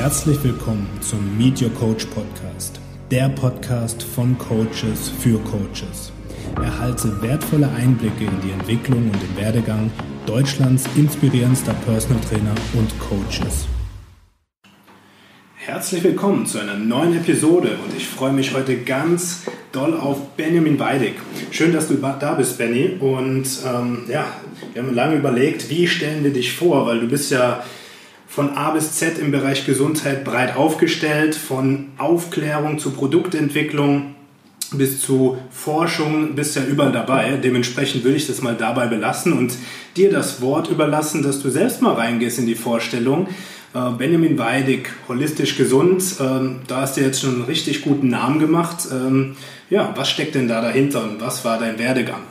Herzlich willkommen zum Meet Your Coach Podcast, der Podcast von Coaches für Coaches. Erhalte wertvolle Einblicke in die Entwicklung und den Werdegang Deutschlands inspirierendster Personal Trainer und Coaches. Herzlich willkommen zu einer neuen Episode und ich freue mich heute ganz doll auf Benjamin Weidig. Schön, dass du da bist, Benny. Und ähm, ja, wir haben lange überlegt, wie stellen wir dich vor, weil du bist ja von A bis Z im Bereich Gesundheit breit aufgestellt, von Aufklärung zu Produktentwicklung bis zu Forschung, bist ja überall dabei. Dementsprechend würde ich das mal dabei belassen und dir das Wort überlassen, dass du selbst mal reingehst in die Vorstellung. Äh, Benjamin Weidig, holistisch gesund, ähm, da hast du jetzt schon einen richtig guten Namen gemacht. Ähm, ja, was steckt denn da dahinter und was war dein Werdegang?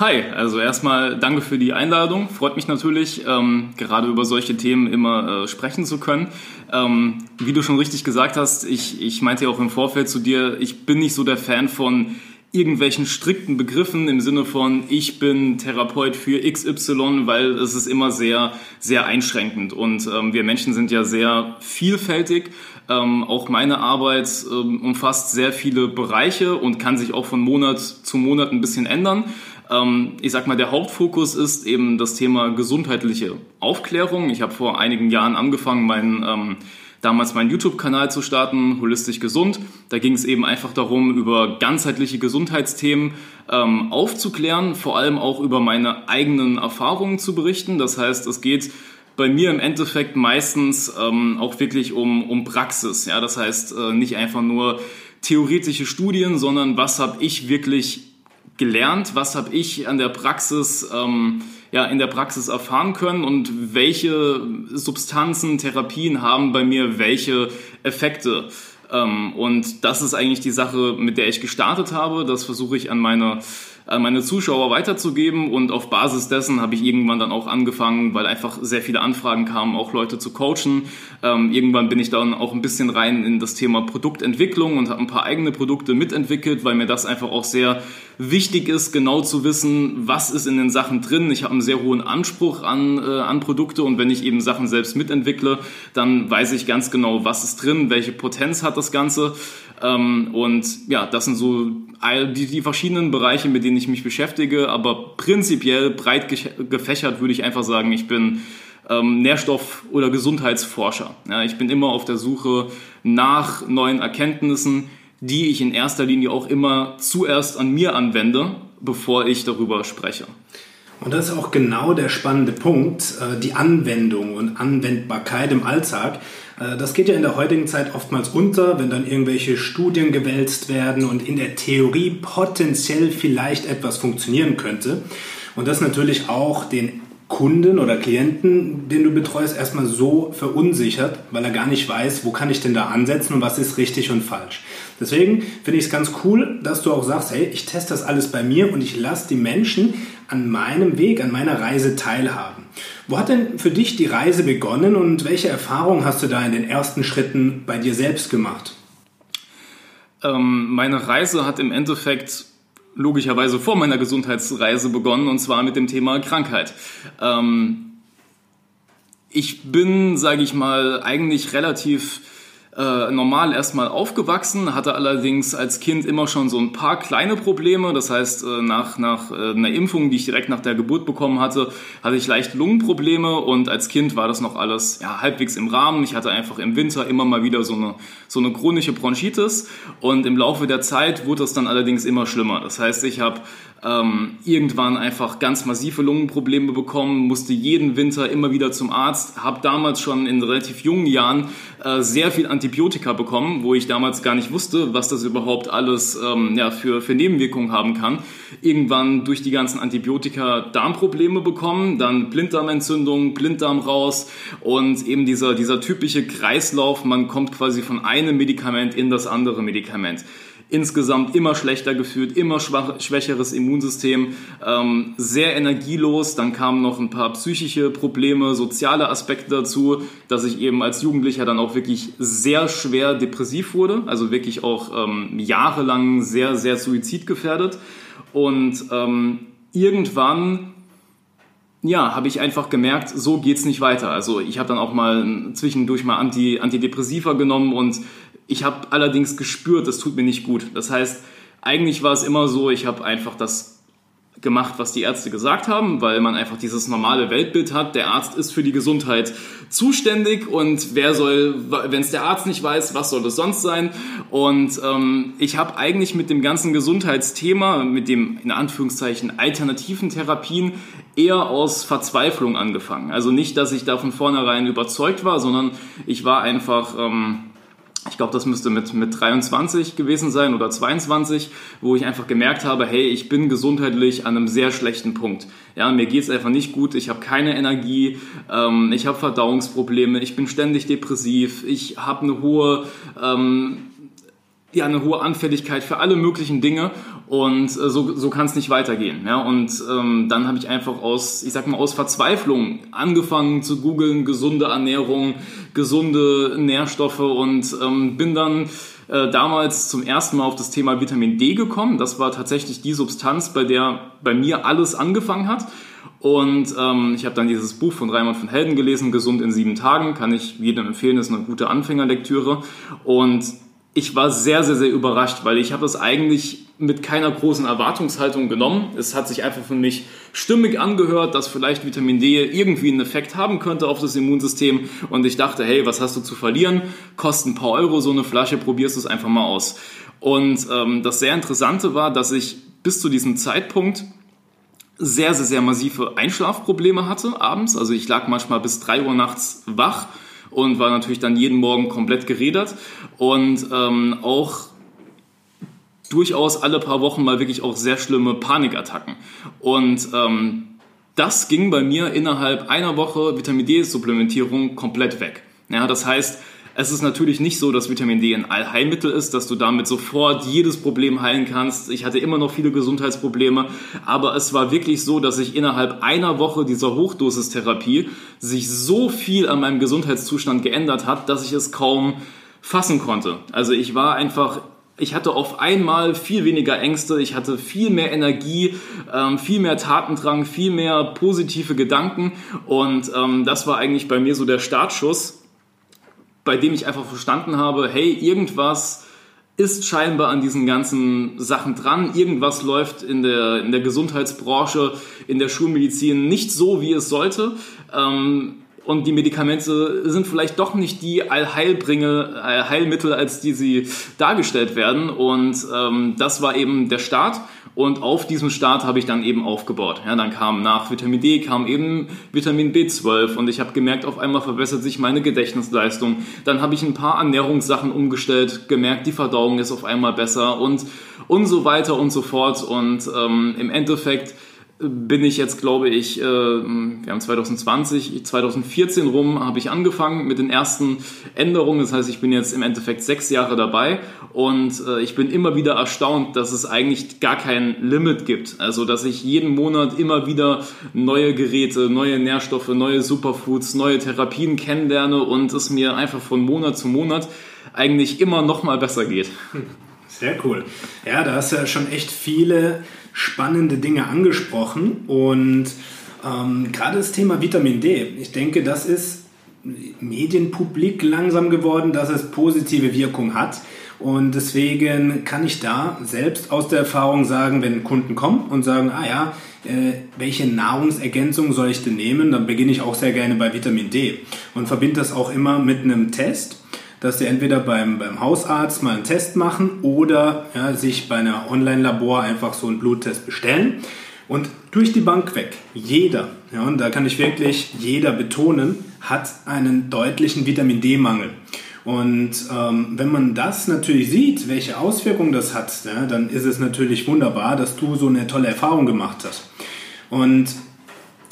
Hi, also erstmal danke für die Einladung. Freut mich natürlich, ähm, gerade über solche Themen immer äh, sprechen zu können. Ähm, wie du schon richtig gesagt hast, ich, ich meinte ja auch im Vorfeld zu dir, ich bin nicht so der Fan von irgendwelchen strikten Begriffen im Sinne von ich bin Therapeut für XY, weil es ist immer sehr, sehr einschränkend. Und ähm, wir Menschen sind ja sehr vielfältig. Ähm, auch meine Arbeit ähm, umfasst sehr viele Bereiche und kann sich auch von Monat zu Monat ein bisschen ändern. Ähm, ich sag mal, der Hauptfokus ist eben das Thema gesundheitliche Aufklärung. Ich habe vor einigen Jahren angefangen, meinen ähm, damals meinen YouTube-Kanal zu starten, Holistisch Gesund. Da ging es eben einfach darum, über ganzheitliche Gesundheitsthemen ähm, aufzuklären, vor allem auch über meine eigenen Erfahrungen zu berichten. Das heißt, es geht bei mir im Endeffekt meistens ähm, auch wirklich um, um Praxis. Ja? Das heißt, äh, nicht einfach nur theoretische Studien, sondern was habe ich wirklich gelernt? Was habe ich an der Praxis, ähm, ja, in der Praxis erfahren können und welche Substanzen, Therapien haben bei mir welche Effekte? Ähm, und das ist eigentlich die Sache, mit der ich gestartet habe. Das versuche ich an meine an meine Zuschauer weiterzugeben und auf Basis dessen habe ich irgendwann dann auch angefangen, weil einfach sehr viele Anfragen kamen, auch Leute zu coachen. Ähm, irgendwann bin ich dann auch ein bisschen rein in das Thema Produktentwicklung und habe ein paar eigene Produkte mitentwickelt, weil mir das einfach auch sehr wichtig ist, genau zu wissen, was ist in den Sachen drin. Ich habe einen sehr hohen Anspruch an, äh, an Produkte und wenn ich eben Sachen selbst mitentwickle, dann weiß ich ganz genau, was ist drin, welche Potenz hat das Ganze. Ähm, und ja, das sind so die, die verschiedenen Bereiche, mit denen ich mich beschäftige, aber prinzipiell breit gefächert würde ich einfach sagen, ich bin ähm, Nährstoff- oder Gesundheitsforscher. Ja, ich bin immer auf der Suche nach neuen Erkenntnissen, die ich in erster Linie auch immer zuerst an mir anwende, bevor ich darüber spreche. Und das ist auch genau der spannende Punkt, äh, die Anwendung und Anwendbarkeit im Alltag. Äh, das geht ja in der heutigen Zeit oftmals unter, wenn dann irgendwelche Studien gewälzt werden und in der Theorie potenziell vielleicht etwas funktionieren könnte. Und das natürlich auch den Kunden oder Klienten, den du betreust, erstmal so verunsichert, weil er gar nicht weiß, wo kann ich denn da ansetzen und was ist richtig und falsch. Deswegen finde ich es ganz cool, dass du auch sagst, hey, ich teste das alles bei mir und ich lasse die Menschen an meinem Weg, an meiner Reise teilhaben. Wo hat denn für dich die Reise begonnen und welche Erfahrungen hast du da in den ersten Schritten bei dir selbst gemacht? Ähm, meine Reise hat im Endeffekt logischerweise vor meiner Gesundheitsreise begonnen und zwar mit dem Thema Krankheit. Ähm, ich bin, sage ich mal, eigentlich relativ äh, normal erstmal aufgewachsen, hatte allerdings als Kind immer schon so ein paar kleine Probleme. Das heißt, äh, nach, nach äh, einer Impfung, die ich direkt nach der Geburt bekommen hatte, hatte ich leicht Lungenprobleme und als Kind war das noch alles ja, halbwegs im Rahmen. Ich hatte einfach im Winter immer mal wieder so eine, so eine chronische Bronchitis und im Laufe der Zeit wurde das dann allerdings immer schlimmer. Das heißt, ich habe ähm, irgendwann einfach ganz massive Lungenprobleme bekommen, musste jeden Winter immer wieder zum Arzt, habe damals schon in relativ jungen Jahren äh, sehr viel Antibiotika bekommen, wo ich damals gar nicht wusste, was das überhaupt alles ähm, ja, für, für Nebenwirkungen haben kann. Irgendwann durch die ganzen Antibiotika Darmprobleme bekommen, dann Blinddarmentzündung, Blinddarm raus und eben dieser, dieser typische Kreislauf, man kommt quasi von einem Medikament in das andere Medikament insgesamt immer schlechter gefühlt, immer schwach, schwächeres Immunsystem, ähm, sehr energielos. Dann kamen noch ein paar psychische Probleme, soziale Aspekte dazu, dass ich eben als Jugendlicher dann auch wirklich sehr schwer depressiv wurde, also wirklich auch ähm, jahrelang sehr, sehr suizidgefährdet. Und ähm, irgendwann ja, habe ich einfach gemerkt, so geht's nicht weiter. Also ich habe dann auch mal zwischendurch mal Anti, Antidepressiva genommen und ich habe allerdings gespürt, das tut mir nicht gut. Das heißt, eigentlich war es immer so, ich habe einfach das gemacht, was die Ärzte gesagt haben, weil man einfach dieses normale Weltbild hat. Der Arzt ist für die Gesundheit zuständig und wer soll, wenn es der Arzt nicht weiß, was soll es sonst sein? Und ähm, ich habe eigentlich mit dem ganzen Gesundheitsthema, mit dem in Anführungszeichen alternativen Therapien eher aus Verzweiflung angefangen. Also nicht, dass ich da von vornherein überzeugt war, sondern ich war einfach ähm, ich glaube, das müsste mit, mit 23 gewesen sein oder 22, wo ich einfach gemerkt habe, hey, ich bin gesundheitlich an einem sehr schlechten Punkt. Ja, mir geht's einfach nicht gut, ich habe keine Energie, ähm, ich habe Verdauungsprobleme, ich bin ständig depressiv, ich habe eine hohe ähm, ja, eine hohe Anfälligkeit für alle möglichen Dinge und äh, so, so kann es nicht weitergehen. Ja? Und ähm, dann habe ich einfach aus, ich sag mal, aus Verzweiflung angefangen zu googeln, gesunde Ernährung, gesunde Nährstoffe und ähm, bin dann äh, damals zum ersten Mal auf das Thema Vitamin D gekommen. Das war tatsächlich die Substanz, bei der bei mir alles angefangen hat. Und ähm, ich habe dann dieses Buch von Raimund von Helden gelesen, Gesund in sieben Tagen, kann ich jedem empfehlen, ist eine gute Anfängerlektüre. Und ich war sehr, sehr, sehr überrascht, weil ich habe es eigentlich mit keiner großen Erwartungshaltung genommen. Es hat sich einfach für mich stimmig angehört, dass vielleicht Vitamin D irgendwie einen Effekt haben könnte auf das Immunsystem. Und ich dachte, hey, was hast du zu verlieren? Kostet ein paar Euro so eine Flasche, probierst du es einfach mal aus. Und ähm, das sehr Interessante war, dass ich bis zu diesem Zeitpunkt sehr, sehr, sehr massive Einschlafprobleme hatte abends. Also ich lag manchmal bis drei Uhr nachts wach und war natürlich dann jeden Morgen komplett gerädert und ähm, auch durchaus alle paar Wochen mal wirklich auch sehr schlimme Panikattacken. Und ähm, das ging bei mir innerhalb einer Woche Vitamin D-Supplementierung komplett weg. Ja, das heißt, es ist natürlich nicht so, dass Vitamin D ein Allheilmittel ist, dass du damit sofort jedes Problem heilen kannst. Ich hatte immer noch viele Gesundheitsprobleme, aber es war wirklich so, dass ich innerhalb einer Woche dieser Hochdosistherapie sich so viel an meinem Gesundheitszustand geändert hat, dass ich es kaum fassen konnte. Also ich war einfach ich hatte auf einmal viel weniger Ängste, ich hatte viel mehr Energie, ähm, viel mehr Tatendrang, viel mehr positive Gedanken und ähm, das war eigentlich bei mir so der Startschuss bei dem ich einfach verstanden habe, hey, irgendwas ist scheinbar an diesen ganzen Sachen dran. Irgendwas läuft in der, in der Gesundheitsbranche, in der Schulmedizin nicht so, wie es sollte. Ähm, und die Medikamente sind vielleicht doch nicht die Allheilbringe, Allheilmittel, als die sie dargestellt werden. Und ähm, das war eben der Start. Und auf diesem Start habe ich dann eben aufgebaut. Ja, dann kam nach Vitamin D kam eben Vitamin B12 und ich habe gemerkt, auf einmal verbessert sich meine Gedächtnisleistung. Dann habe ich ein paar Ernährungssachen umgestellt, gemerkt, die Verdauung ist auf einmal besser und und so weiter und so fort. Und ähm, im Endeffekt bin ich jetzt, glaube ich, äh, wir haben 2020, 2014 rum habe ich angefangen mit den ersten Änderungen. Das heißt, ich bin jetzt im Endeffekt sechs Jahre dabei und äh, ich bin immer wieder erstaunt, dass es eigentlich gar kein Limit gibt. Also, dass ich jeden Monat immer wieder neue Geräte, neue Nährstoffe, neue Superfoods, neue Therapien kennenlerne und es mir einfach von Monat zu Monat eigentlich immer noch mal besser geht. Sehr cool. Ja, da hast du ja schon echt viele spannende Dinge angesprochen und ähm, gerade das Thema Vitamin D, ich denke, das ist medienpublik langsam geworden, dass es positive Wirkung hat. Und deswegen kann ich da selbst aus der Erfahrung sagen, wenn Kunden kommen und sagen, ah ja, äh, welche Nahrungsergänzung soll ich denn nehmen, dann beginne ich auch sehr gerne bei Vitamin D und verbinde das auch immer mit einem Test dass sie entweder beim, beim Hausarzt mal einen Test machen oder ja, sich bei einer Online-Labor einfach so einen Bluttest bestellen. Und durch die Bank weg, jeder, ja, und da kann ich wirklich jeder betonen, hat einen deutlichen Vitamin D-Mangel. Und ähm, wenn man das natürlich sieht, welche Auswirkungen das hat, ja, dann ist es natürlich wunderbar, dass du so eine tolle Erfahrung gemacht hast. Und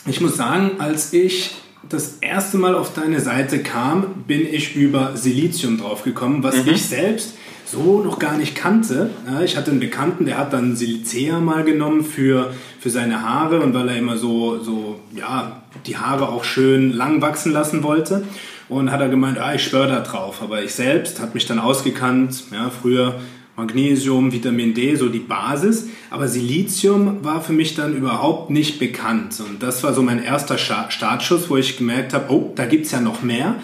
ich muss sagen, als ich das erste Mal auf deine Seite kam, bin ich über Silizium draufgekommen, was mhm. ich selbst so noch gar nicht kannte. Ich hatte einen Bekannten, der hat dann Silicea mal genommen für, für seine Haare und weil er immer so, so, ja, die Haare auch schön lang wachsen lassen wollte. Und hat er gemeint, ah, ich schwöre da drauf. Aber ich selbst habe mich dann ausgekannt. Ja, früher Magnesium, Vitamin D, so die Basis. Aber Silizium war für mich dann überhaupt nicht bekannt. Und das war so mein erster Startschuss, wo ich gemerkt habe, oh, da gibt's ja noch mehr,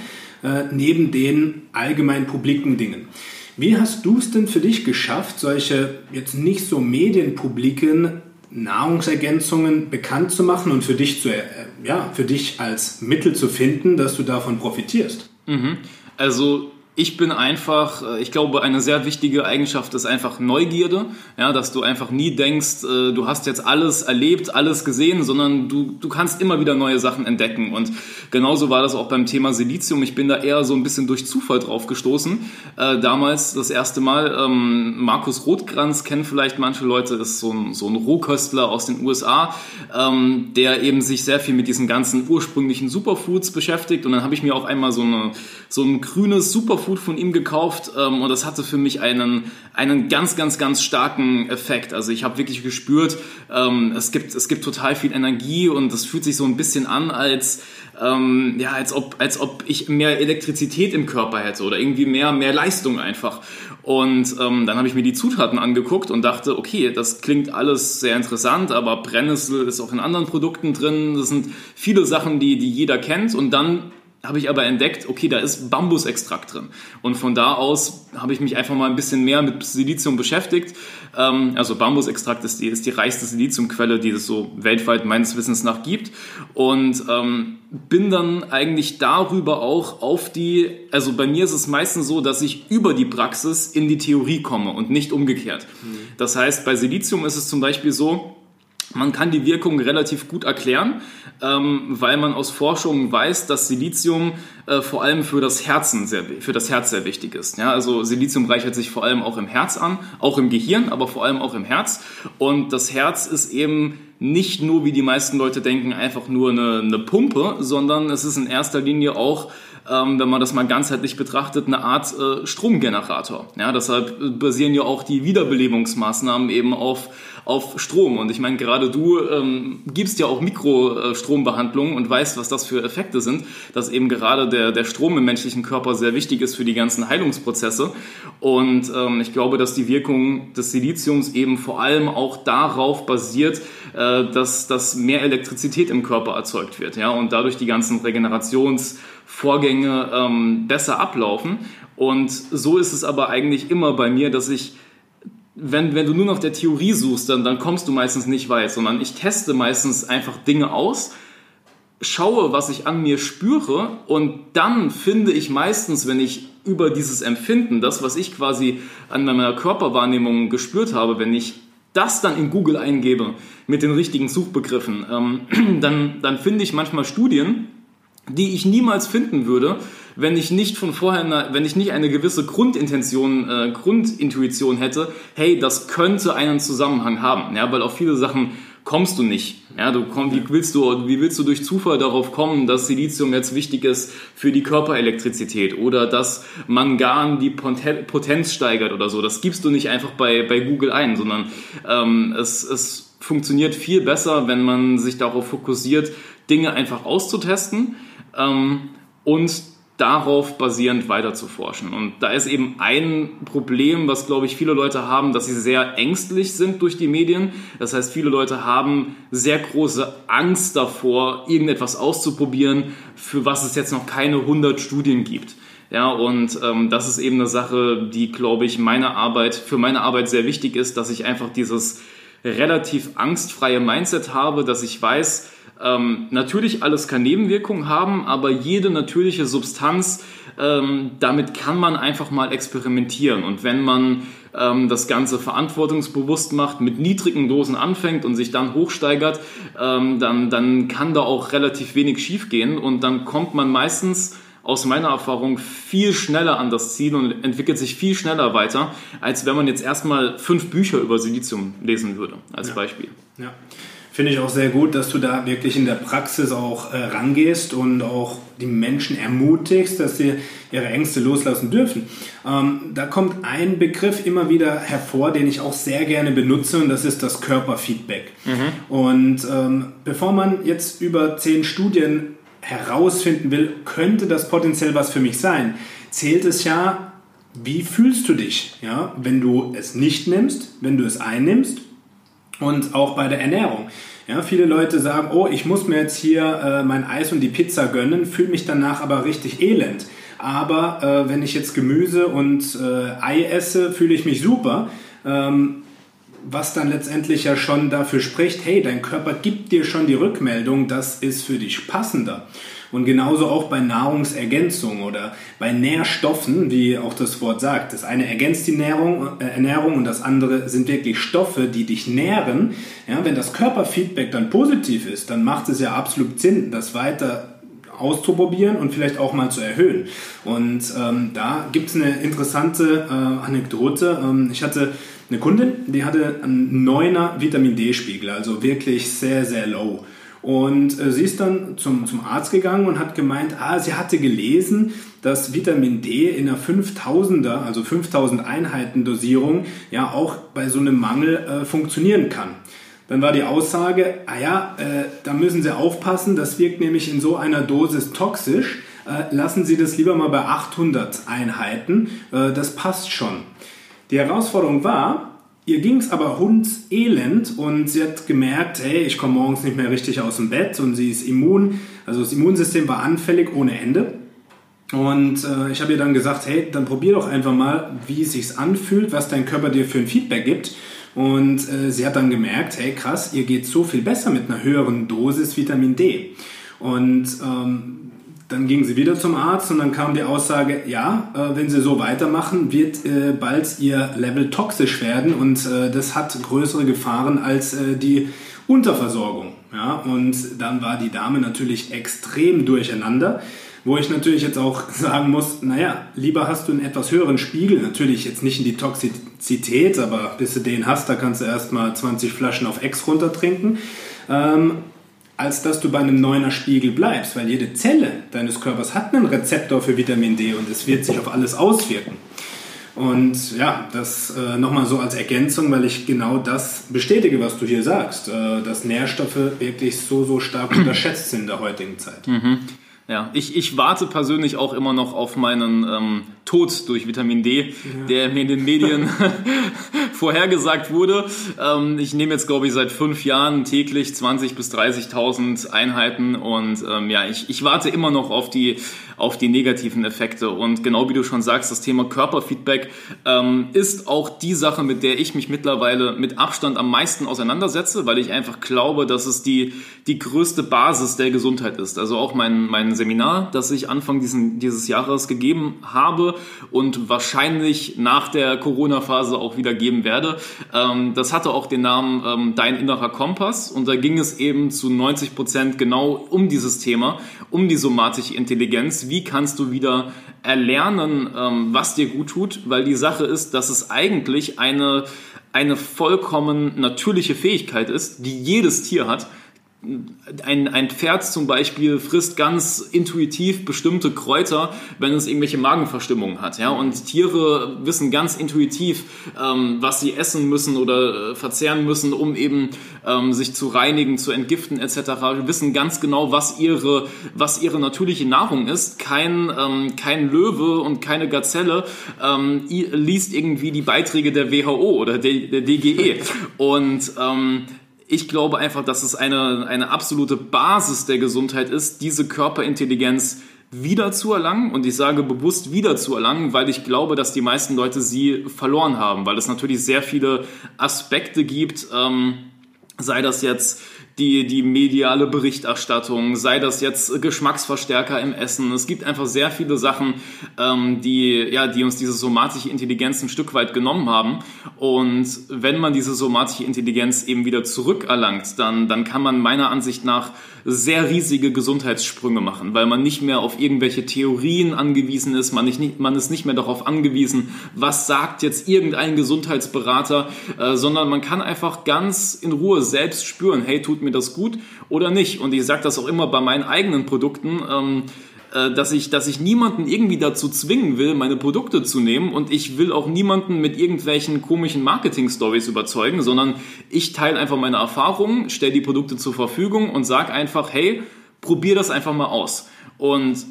äh, neben den allgemein publiken Dingen. Wie hast du es denn für dich geschafft, solche jetzt nicht so medienpubliken Nahrungsergänzungen bekannt zu machen und für dich, zu, äh, ja, für dich als Mittel zu finden, dass du davon profitierst? Mhm. Also ich bin einfach, äh, ich glaube, eine sehr wichtige Eigenschaft ist einfach Neugierde, ja, dass du einfach nie denkst, äh, du hast jetzt alles erlebt, alles gesehen, sondern du, du kannst immer wieder neue Sachen entdecken. Und genauso war das auch beim Thema Silizium. Ich bin da eher so ein bisschen durch Zufall drauf gestoßen. Äh, damals das erste Mal, ähm, Markus Rothkranz kennen vielleicht manche Leute, ist so ein, so ein Rohköstler aus den USA, ähm, der eben sich sehr viel mit diesen ganzen ursprünglichen Superfoods beschäftigt. Und dann habe ich mir auch einmal so, eine, so ein grünes Superfood Food von ihm gekauft ähm, und das hatte für mich einen, einen ganz, ganz, ganz starken Effekt. Also ich habe wirklich gespürt, ähm, es, gibt, es gibt total viel Energie und es fühlt sich so ein bisschen an, als, ähm, ja, als, ob, als ob ich mehr Elektrizität im Körper hätte oder irgendwie mehr, mehr Leistung einfach. Und ähm, dann habe ich mir die Zutaten angeguckt und dachte, okay, das klingt alles sehr interessant, aber Brennnessel ist auch in anderen Produkten drin. Das sind viele Sachen, die, die jeder kennt. Und dann habe ich aber entdeckt, okay, da ist Bambusextrakt drin. Und von da aus habe ich mich einfach mal ein bisschen mehr mit Silizium beschäftigt. Ähm, also Bambusextrakt ist die, ist die reichste Siliziumquelle, die es so weltweit meines Wissens nach gibt. Und ähm, bin dann eigentlich darüber auch auf die, also bei mir ist es meistens so, dass ich über die Praxis in die Theorie komme und nicht umgekehrt. Mhm. Das heißt, bei Silizium ist es zum Beispiel so, man kann die Wirkung relativ gut erklären, ähm, weil man aus Forschungen weiß, dass Silizium äh, vor allem für das Herzen sehr, für das Herz sehr wichtig ist. Ja, also Silizium reichert sich vor allem auch im Herz an, auch im Gehirn, aber vor allem auch im Herz. Und das Herz ist eben nicht nur, wie die meisten Leute denken, einfach nur eine, eine Pumpe, sondern es ist in erster Linie auch ähm, wenn man das mal ganzheitlich betrachtet, eine Art äh, Stromgenerator. Ja, deshalb basieren ja auch die Wiederbelebungsmaßnahmen eben auf auf Strom. Und ich meine, gerade du ähm, gibst ja auch Mikrostrombehandlungen und weißt, was das für Effekte sind, dass eben gerade der, der Strom im menschlichen Körper sehr wichtig ist für die ganzen Heilungsprozesse. Und ähm, ich glaube, dass die Wirkung des Siliziums eben vor allem auch darauf basiert, äh, dass, dass mehr Elektrizität im Körper erzeugt wird. Ja? Und dadurch die ganzen Regenerationsvorgänge ähm, besser ablaufen. Und so ist es aber eigentlich immer bei mir, dass ich wenn, wenn du nur nach der Theorie suchst, dann, dann kommst du meistens nicht weit, sondern ich teste meistens einfach Dinge aus, schaue, was ich an mir spüre und dann finde ich meistens, wenn ich über dieses Empfinden, das, was ich quasi an meiner Körperwahrnehmung gespürt habe, wenn ich das dann in Google eingebe mit den richtigen Suchbegriffen, ähm, dann, dann finde ich manchmal Studien, die ich niemals finden würde, wenn ich nicht von vorher, eine, wenn ich nicht eine gewisse Grundintention, äh, Grundintuition hätte, hey, das könnte einen Zusammenhang haben, ja, weil auf viele Sachen kommst du nicht. Ja, du komm, wie willst du, wie willst du durch Zufall darauf kommen, dass Silizium jetzt wichtig ist für die Körperelektrizität oder dass Mangan die Potenz steigert oder so? Das gibst du nicht einfach bei, bei Google ein, sondern ähm, es, es funktioniert viel besser, wenn man sich darauf fokussiert, Dinge einfach auszutesten ähm, und darauf basierend weiter zu forschen. Und da ist eben ein Problem, was, glaube ich, viele Leute haben, dass sie sehr ängstlich sind durch die Medien. Das heißt, viele Leute haben sehr große Angst davor, irgendetwas auszuprobieren, für was es jetzt noch keine 100 Studien gibt. Ja, und ähm, das ist eben eine Sache, die, glaube ich, meine Arbeit, für meine Arbeit sehr wichtig ist, dass ich einfach dieses relativ angstfreie Mindset habe, dass ich weiß, ähm, natürlich, alles kann Nebenwirkungen haben, aber jede natürliche Substanz, ähm, damit kann man einfach mal experimentieren. Und wenn man ähm, das Ganze verantwortungsbewusst macht, mit niedrigen Dosen anfängt und sich dann hochsteigert, ähm, dann, dann kann da auch relativ wenig schiefgehen und dann kommt man meistens aus meiner Erfahrung viel schneller an das Ziel und entwickelt sich viel schneller weiter, als wenn man jetzt erstmal fünf Bücher über Silizium lesen würde, als ja. Beispiel. Ja. Finde ich auch sehr gut, dass du da wirklich in der Praxis auch äh, rangehst und auch die Menschen ermutigst, dass sie ihre Ängste loslassen dürfen. Ähm, da kommt ein Begriff immer wieder hervor, den ich auch sehr gerne benutze und das ist das Körperfeedback. Mhm. Und ähm, bevor man jetzt über zehn Studien herausfinden will, könnte das potenziell was für mich sein, zählt es ja wie fühlst du dich, ja, wenn du es nicht nimmst, wenn du es einnimmst und auch bei der Ernährung. Ja, viele Leute sagen, oh, ich muss mir jetzt hier äh, mein Eis und die Pizza gönnen, fühle mich danach aber richtig elend. Aber äh, wenn ich jetzt Gemüse und äh, Ei esse, fühle ich mich super. Ähm, was dann letztendlich ja schon dafür spricht, hey, dein Körper gibt dir schon die Rückmeldung, das ist für dich passender. Und genauso auch bei Nahrungsergänzung oder bei Nährstoffen, wie auch das Wort sagt. Das eine ergänzt die Nährung, äh, Ernährung und das andere sind wirklich Stoffe, die dich nähren. Ja, wenn das Körperfeedback dann positiv ist, dann macht es ja absolut Sinn, das weiter auszuprobieren und vielleicht auch mal zu erhöhen. Und ähm, da gibt es eine interessante äh, Anekdote. Ähm, ich hatte eine Kundin, die hatte einen 9er Vitamin D-Spiegel, also wirklich sehr, sehr low. Und äh, sie ist dann zum, zum Arzt gegangen und hat gemeint, ah, sie hatte gelesen, dass Vitamin D in einer 5000er, also 5000 Einheiten Dosierung, ja auch bei so einem Mangel äh, funktionieren kann. Dann war die Aussage, ah ja, äh, da müssen Sie aufpassen, das wirkt nämlich in so einer Dosis toxisch. Äh, lassen Sie das lieber mal bei 800 Einheiten, äh, das passt schon. Die Herausforderung war, Ihr ging es aber hundselend und sie hat gemerkt, hey, ich komme morgens nicht mehr richtig aus dem Bett und sie ist immun, also das Immunsystem war anfällig ohne Ende. Und äh, ich habe ihr dann gesagt, hey, dann probier doch einfach mal, wie es sich anfühlt, was dein Körper dir für ein Feedback gibt. Und äh, sie hat dann gemerkt, hey, krass, ihr geht so viel besser mit einer höheren Dosis Vitamin D. Und ähm, dann ging sie wieder zum Arzt und dann kam die Aussage, ja, äh, wenn sie so weitermachen, wird äh, bald ihr Level toxisch werden und äh, das hat größere Gefahren als äh, die Unterversorgung. Ja? Und dann war die Dame natürlich extrem durcheinander, wo ich natürlich jetzt auch sagen muss, naja, lieber hast du einen etwas höheren Spiegel, natürlich jetzt nicht in die Toxizität, aber bis du den hast, da kannst du erstmal 20 Flaschen auf X runtertrinken. Ähm, als dass du bei einem neuner Spiegel bleibst, weil jede Zelle deines Körpers hat einen Rezeptor für Vitamin D und es wird sich auf alles auswirken. Und ja, das äh, nochmal so als Ergänzung, weil ich genau das bestätige, was du hier sagst, äh, dass Nährstoffe wirklich so, so stark unterschätzt sind in der heutigen Zeit. Mhm. Ja, ich, ich warte persönlich auch immer noch auf meinen ähm, Tod durch Vitamin D, ja. der mir in den Medien vorhergesagt wurde. Ähm, ich nehme jetzt, glaube ich, seit fünf Jahren täglich 20.000 bis 30.000 Einheiten und ähm, ja, ich, ich warte immer noch auf die, auf die negativen Effekte. Und genau wie du schon sagst, das Thema Körperfeedback ähm, ist auch die Sache, mit der ich mich mittlerweile mit Abstand am meisten auseinandersetze, weil ich einfach glaube, dass es die, die größte Basis der Gesundheit ist. Also auch mein, mein Seminar, das ich Anfang diesen, dieses Jahres gegeben habe, und wahrscheinlich nach der Corona-Phase auch wieder geben werde. Ähm, das hatte auch den Namen ähm, Dein innerer Kompass und da ging es eben zu 90 Prozent genau um dieses Thema, um die somatische Intelligenz. Wie kannst du wieder erlernen, ähm, was dir gut tut? Weil die Sache ist, dass es eigentlich eine eine vollkommen natürliche Fähigkeit ist, die jedes Tier hat, ein, ein Pferd zum Beispiel frisst ganz intuitiv bestimmte Kräuter, wenn es irgendwelche Magenverstimmungen hat. Ja? Und Tiere wissen ganz intuitiv, ähm, was sie essen müssen oder äh, verzehren müssen, um eben ähm, sich zu reinigen, zu entgiften etc. Wir wissen ganz genau, was ihre, was ihre natürliche Nahrung ist. Kein, ähm, kein Löwe und keine Gazelle ähm, liest irgendwie die Beiträge der WHO oder der, der DGE. Und ähm, ich glaube einfach, dass es eine, eine absolute Basis der Gesundheit ist, diese Körperintelligenz wiederzuerlangen. Und ich sage bewusst wiederzuerlangen, weil ich glaube, dass die meisten Leute sie verloren haben, weil es natürlich sehr viele Aspekte gibt, ähm, sei das jetzt die, die mediale Berichterstattung, sei das jetzt Geschmacksverstärker im Essen. Es gibt einfach sehr viele Sachen, ähm, die, ja, die uns diese somatische Intelligenz ein Stück weit genommen haben. Und wenn man diese somatische Intelligenz eben wieder zurückerlangt, dann, dann kann man meiner Ansicht nach sehr riesige Gesundheitssprünge machen, weil man nicht mehr auf irgendwelche Theorien angewiesen ist, man, nicht, man ist nicht mehr darauf angewiesen, was sagt jetzt irgendein Gesundheitsberater, äh, sondern man kann einfach ganz in Ruhe selbst spüren, hey, tut mir das gut oder nicht. Und ich sage das auch immer bei meinen eigenen Produkten. Ähm, äh, dass ich, dass ich niemanden irgendwie dazu zwingen will, meine Produkte zu nehmen und ich will auch niemanden mit irgendwelchen komischen Marketing-Stories überzeugen, sondern ich teile einfach meine Erfahrungen, stelle die Produkte zur Verfügung und sage einfach, hey, probier das einfach mal aus. Und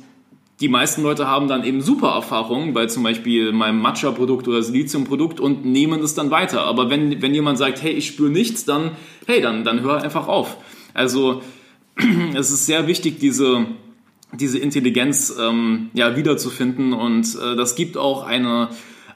die meisten Leute haben dann eben super Erfahrungen bei zum Beispiel meinem Matcha-Produkt oder Silizium-Produkt und nehmen es dann weiter. Aber wenn, wenn jemand sagt, hey, ich spüre nichts, dann, hey, dann, dann hör einfach auf. Also es ist sehr wichtig, diese, diese Intelligenz ähm, ja, wiederzufinden und äh, das gibt auch eine,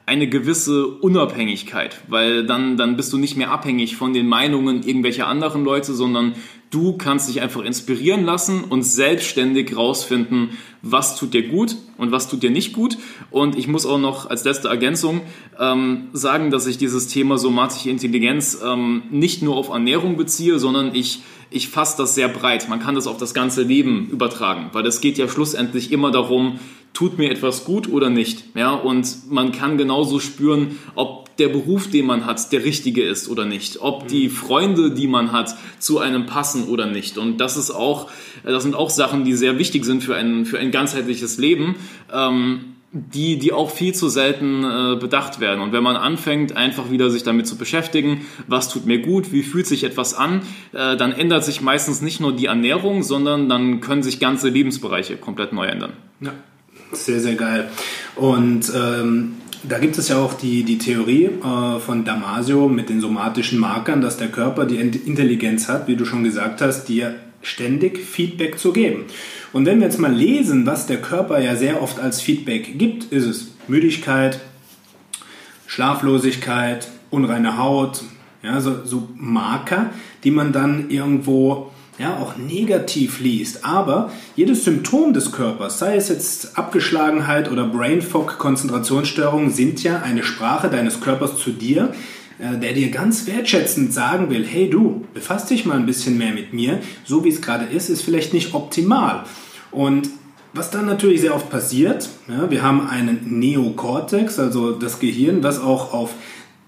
eine gewisse Unabhängigkeit, weil dann, dann bist du nicht mehr abhängig von den Meinungen irgendwelcher anderen Leute, sondern du kannst dich einfach inspirieren lassen und selbstständig rausfinden, was tut dir gut und was tut dir nicht gut. Und ich muss auch noch als letzte Ergänzung ähm, sagen, dass ich dieses Thema somatische Intelligenz ähm, nicht nur auf Ernährung beziehe, sondern ich ich fasse das sehr breit. Man kann das auf das ganze Leben übertragen, weil es geht ja schlussendlich immer darum, tut mir etwas gut oder nicht. Ja, und man kann genauso spüren, ob der Beruf, den man hat, der richtige ist oder nicht, ob die Freunde, die man hat, zu einem passen oder nicht. Und das ist auch, das sind auch Sachen, die sehr wichtig sind für ein, für ein ganzheitliches Leben. Ähm, die, die auch viel zu selten äh, bedacht werden. Und wenn man anfängt, einfach wieder sich damit zu beschäftigen, was tut mir gut, wie fühlt sich etwas an, äh, dann ändert sich meistens nicht nur die Ernährung, sondern dann können sich ganze Lebensbereiche komplett neu ändern. Ja, sehr, sehr geil. Und ähm, da gibt es ja auch die, die Theorie äh, von Damasio mit den somatischen Markern, dass der Körper die Intelligenz hat, wie du schon gesagt hast, dir ständig Feedback zu geben. Und wenn wir jetzt mal lesen, was der Körper ja sehr oft als Feedback gibt, ist es Müdigkeit, Schlaflosigkeit, unreine Haut, ja, so, so Marker, die man dann irgendwo ja, auch negativ liest. Aber jedes Symptom des Körpers, sei es jetzt Abgeschlagenheit oder Brain Fog, Konzentrationsstörung, sind ja eine Sprache deines Körpers zu dir, äh, der dir ganz wertschätzend sagen will, hey du, befass dich mal ein bisschen mehr mit mir, so wie es gerade ist, ist vielleicht nicht optimal. Und was dann natürlich sehr oft passiert, ja, wir haben einen Neokortex, also das Gehirn, was auch auf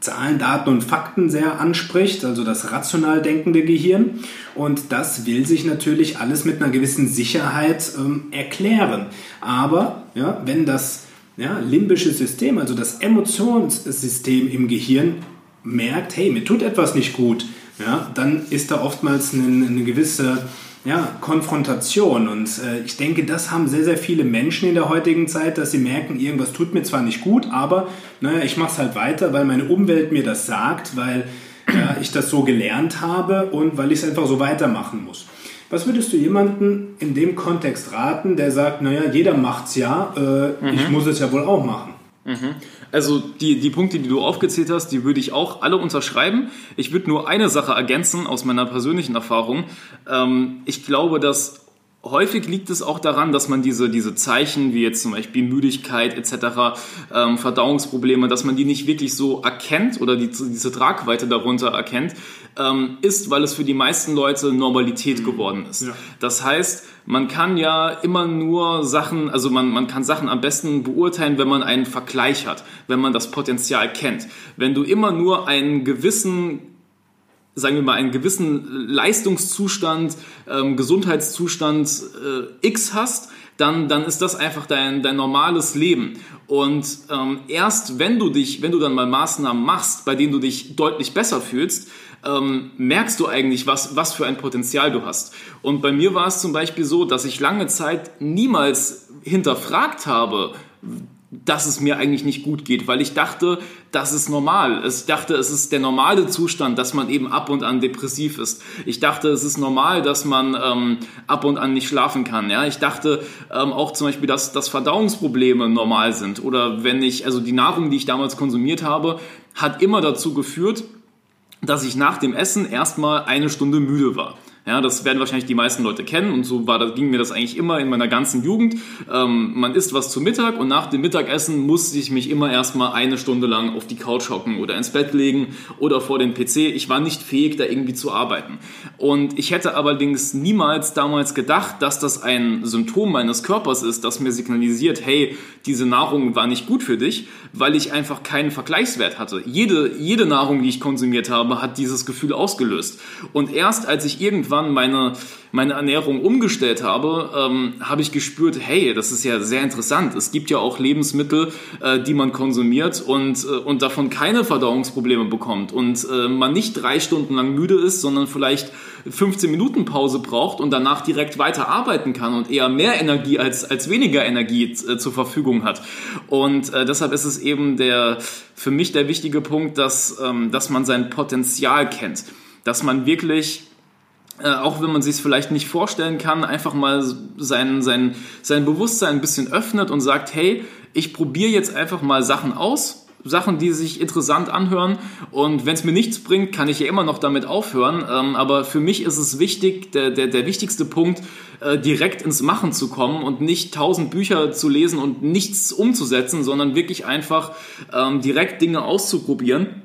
Zahlen, Daten und Fakten sehr anspricht, also das rational denkende Gehirn. Und das will sich natürlich alles mit einer gewissen Sicherheit ähm, erklären. Aber ja, wenn das ja, limbische System, also das Emotionssystem im Gehirn merkt, hey, mir tut etwas nicht gut, ja, dann ist da oftmals eine, eine gewisse ja, Konfrontation. Und äh, ich denke, das haben sehr, sehr viele Menschen in der heutigen Zeit, dass sie merken, irgendwas tut mir zwar nicht gut, aber naja, ich mache es halt weiter, weil meine Umwelt mir das sagt, weil äh, ich das so gelernt habe und weil ich es einfach so weitermachen muss. Was würdest du jemandem in dem Kontext raten, der sagt, naja, jeder macht's ja, äh, mhm. ich muss es ja wohl auch machen? Mhm. Also die, die Punkte, die du aufgezählt hast, die würde ich auch alle unterschreiben. Ich würde nur eine Sache ergänzen aus meiner persönlichen Erfahrung. Ähm, ich glaube, dass häufig liegt es auch daran, dass man diese, diese Zeichen, wie jetzt zum Beispiel Müdigkeit etc., ähm, Verdauungsprobleme, dass man die nicht wirklich so erkennt oder die, diese Tragweite darunter erkennt, ähm, ist, weil es für die meisten Leute Normalität mhm. geworden ist. Ja. Das heißt, man kann ja immer nur Sachen, also man, man kann Sachen am besten beurteilen, wenn man einen Vergleich hat, wenn man das Potenzial kennt. Wenn du immer nur einen gewissen sagen wir mal, einen gewissen Leistungszustand, ähm, Gesundheitszustand äh, X hast, dann, dann ist das einfach dein, dein normales Leben. Und ähm, erst wenn du dich, wenn du dann mal Maßnahmen machst, bei denen du dich deutlich besser fühlst, ähm, merkst du eigentlich, was, was für ein Potenzial du hast. Und bei mir war es zum Beispiel so, dass ich lange Zeit niemals hinterfragt habe, dass es mir eigentlich nicht gut geht, weil ich dachte, das ist normal. Ich dachte, es ist der normale Zustand, dass man eben ab und an depressiv ist. Ich dachte, es ist normal, dass man ähm, ab und an nicht schlafen kann. Ja, ich dachte ähm, auch zum Beispiel, dass, dass Verdauungsprobleme normal sind oder wenn ich, also die Nahrung, die ich damals konsumiert habe, hat immer dazu geführt, dass ich nach dem Essen erstmal eine Stunde müde war. Ja, das werden wahrscheinlich die meisten Leute kennen und so war, ging mir das eigentlich immer in meiner ganzen Jugend. Ähm, man isst was zu Mittag und nach dem Mittagessen musste ich mich immer erstmal eine Stunde lang auf die Couch hocken oder ins Bett legen oder vor den PC. Ich war nicht fähig, da irgendwie zu arbeiten. Und ich hätte allerdings niemals damals gedacht, dass das ein Symptom meines Körpers ist, das mir signalisiert, hey, diese Nahrung war nicht gut für dich, weil ich einfach keinen Vergleichswert hatte. Jede, jede Nahrung, die ich konsumiert habe, hat dieses Gefühl ausgelöst. Und erst als ich irgendwann irgendwann meine, meine Ernährung umgestellt habe, ähm, habe ich gespürt, hey, das ist ja sehr interessant. Es gibt ja auch Lebensmittel, äh, die man konsumiert und, äh, und davon keine Verdauungsprobleme bekommt und äh, man nicht drei Stunden lang müde ist, sondern vielleicht 15 Minuten Pause braucht und danach direkt weiter arbeiten kann und eher mehr Energie als, als weniger Energie äh, zur Verfügung hat. Und äh, deshalb ist es eben der, für mich der wichtige Punkt, dass, ähm, dass man sein Potenzial kennt. Dass man wirklich äh, auch wenn man sich es vielleicht nicht vorstellen kann, einfach mal sein, sein, sein Bewusstsein ein bisschen öffnet und sagt, hey, ich probiere jetzt einfach mal Sachen aus Sachen, die sich interessant anhören. Und wenn es mir nichts bringt, kann ich ja immer noch damit aufhören. Ähm, aber für mich ist es wichtig, der, der, der wichtigste Punkt, äh, direkt ins Machen zu kommen und nicht tausend Bücher zu lesen und nichts umzusetzen, sondern wirklich einfach ähm, direkt Dinge auszuprobieren.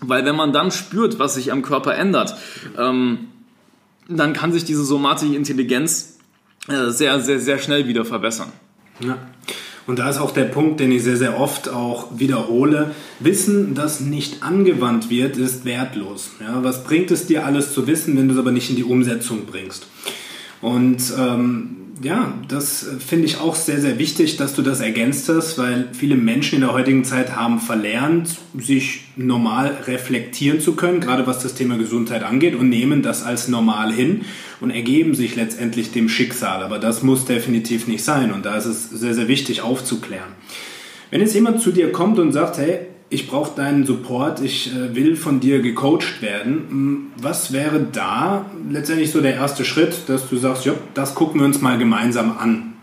Weil wenn man dann spürt, was sich am Körper ändert, ähm, dann kann sich diese somatische Intelligenz äh, sehr, sehr, sehr schnell wieder verbessern. Ja. Und da ist auch der Punkt, den ich sehr, sehr oft auch wiederhole. Wissen, das nicht angewandt wird, ist wertlos. Ja, was bringt es dir alles zu wissen, wenn du es aber nicht in die Umsetzung bringst? Und ähm, ja, das finde ich auch sehr, sehr wichtig, dass du das ergänzt hast, weil viele Menschen in der heutigen Zeit haben verlernt, sich normal reflektieren zu können, gerade was das Thema Gesundheit angeht, und nehmen das als normal hin und ergeben sich letztendlich dem Schicksal. Aber das muss definitiv nicht sein und da ist es sehr, sehr wichtig aufzuklären. Wenn jetzt jemand zu dir kommt und sagt, hey, ich brauche deinen Support, ich äh, will von dir gecoacht werden. Hm, was wäre da letztendlich so der erste Schritt, dass du sagst, ja, das gucken wir uns mal gemeinsam an?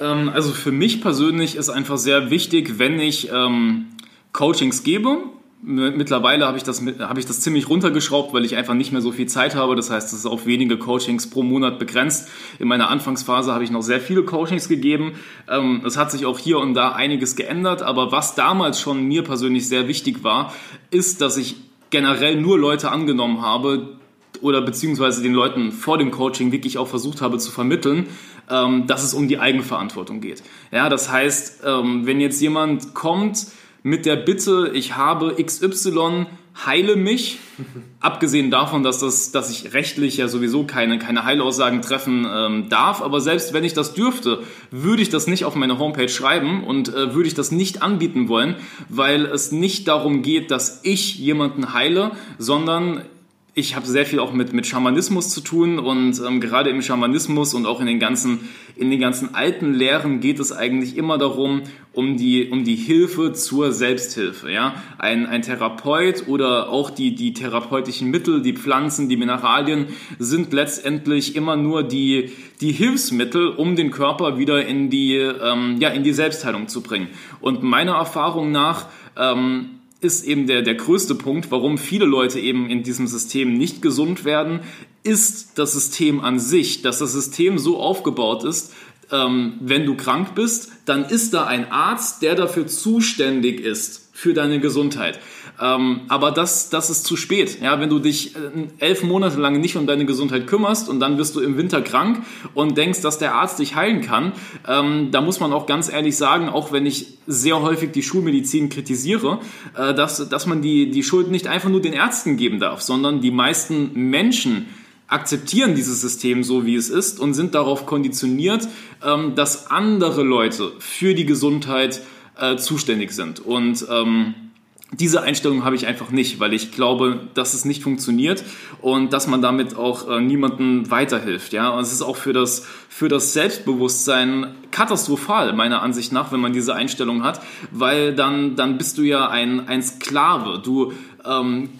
Ähm, also für mich persönlich ist einfach sehr wichtig, wenn ich ähm, Coachings gebe, Mittlerweile habe ich, das, habe ich das ziemlich runtergeschraubt, weil ich einfach nicht mehr so viel Zeit habe. Das heißt, es ist auf wenige Coachings pro Monat begrenzt. In meiner Anfangsphase habe ich noch sehr viele Coachings gegeben. Ähm, es hat sich auch hier und da einiges geändert. Aber was damals schon mir persönlich sehr wichtig war, ist, dass ich generell nur Leute angenommen habe oder beziehungsweise den Leuten vor dem Coaching wirklich auch versucht habe zu vermitteln, ähm, dass es um die Eigenverantwortung geht. Ja, das heißt, ähm, wenn jetzt jemand kommt, mit der Bitte, ich habe XY, heile mich. Abgesehen davon, dass, das, dass ich rechtlich ja sowieso keine, keine Heilaussagen treffen ähm, darf. Aber selbst wenn ich das dürfte, würde ich das nicht auf meine Homepage schreiben und äh, würde ich das nicht anbieten wollen, weil es nicht darum geht, dass ich jemanden heile, sondern ich habe sehr viel auch mit, mit Schamanismus zu tun und ähm, gerade im Schamanismus und auch in den ganzen in den ganzen alten Lehren geht es eigentlich immer darum, um die, um die Hilfe zur Selbsthilfe. Ja? Ein, ein Therapeut oder auch die, die therapeutischen Mittel, die Pflanzen, die Mineralien sind letztendlich immer nur die, die Hilfsmittel, um den Körper wieder in die, ähm, ja, in die Selbstheilung zu bringen. Und meiner Erfahrung nach ähm, ist eben der, der größte Punkt, warum viele Leute eben in diesem System nicht gesund werden, ist das System an sich, dass das System so aufgebaut ist, ähm, wenn du krank bist, dann ist da ein Arzt, der dafür zuständig ist für deine Gesundheit. Ähm, aber das, das ist zu spät. Ja, wenn du dich äh, elf Monate lang nicht um deine Gesundheit kümmerst und dann wirst du im Winter krank und denkst, dass der Arzt dich heilen kann, ähm, da muss man auch ganz ehrlich sagen, auch wenn ich sehr häufig die Schulmedizin kritisiere, äh, dass, dass man die, die Schuld nicht einfach nur den Ärzten geben darf, sondern die meisten Menschen, akzeptieren dieses System so, wie es ist und sind darauf konditioniert, ähm, dass andere Leute für die Gesundheit äh, zuständig sind. Und ähm, diese Einstellung habe ich einfach nicht, weil ich glaube, dass es nicht funktioniert und dass man damit auch äh, niemandem weiterhilft. Ja, und es ist auch für das für das Selbstbewusstsein katastrophal meiner Ansicht nach, wenn man diese Einstellung hat, weil dann dann bist du ja ein ein Sklave. Du ähm,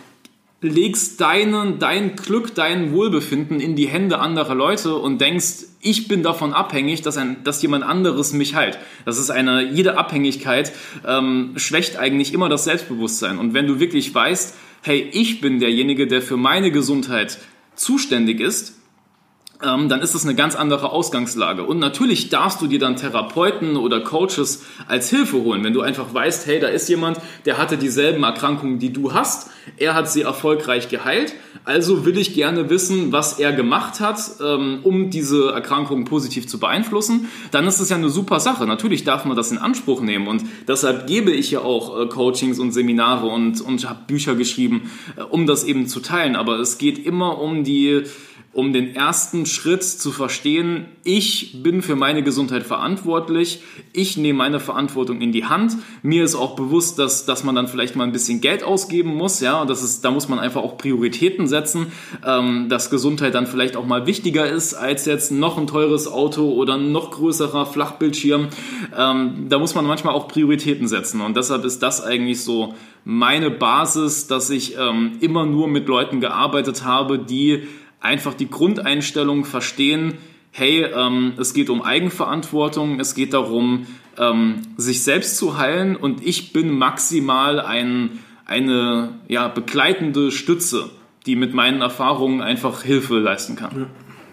legst deinen, dein Glück, dein Wohlbefinden in die Hände anderer Leute und denkst, ich bin davon abhängig, dass, ein, dass jemand anderes mich heilt. Das ist eine, jede Abhängigkeit ähm, schwächt eigentlich immer das Selbstbewusstsein. Und wenn du wirklich weißt, hey, ich bin derjenige, der für meine Gesundheit zuständig ist, ähm, dann ist das eine ganz andere Ausgangslage. Und natürlich darfst du dir dann Therapeuten oder Coaches als Hilfe holen, wenn du einfach weißt, hey, da ist jemand, der hatte dieselben Erkrankungen, die du hast, er hat sie erfolgreich geheilt, also will ich gerne wissen, was er gemacht hat, ähm, um diese Erkrankungen positiv zu beeinflussen, dann ist es ja eine super Sache. Natürlich darf man das in Anspruch nehmen und deshalb gebe ich ja auch äh, Coachings und Seminare und, und habe Bücher geschrieben, äh, um das eben zu teilen. Aber es geht immer um die um den ersten Schritt zu verstehen, ich bin für meine Gesundheit verantwortlich, ich nehme meine Verantwortung in die Hand. Mir ist auch bewusst, dass, dass man dann vielleicht mal ein bisschen Geld ausgeben muss, ja, und das ist, da muss man einfach auch Prioritäten setzen, ähm, dass Gesundheit dann vielleicht auch mal wichtiger ist als jetzt noch ein teures Auto oder ein noch größerer Flachbildschirm. Ähm, da muss man manchmal auch Prioritäten setzen und deshalb ist das eigentlich so meine Basis, dass ich ähm, immer nur mit Leuten gearbeitet habe, die einfach die Grundeinstellung verstehen, hey, ähm, es geht um Eigenverantwortung, es geht darum, ähm, sich selbst zu heilen und ich bin maximal ein, eine ja, begleitende Stütze, die mit meinen Erfahrungen einfach Hilfe leisten kann.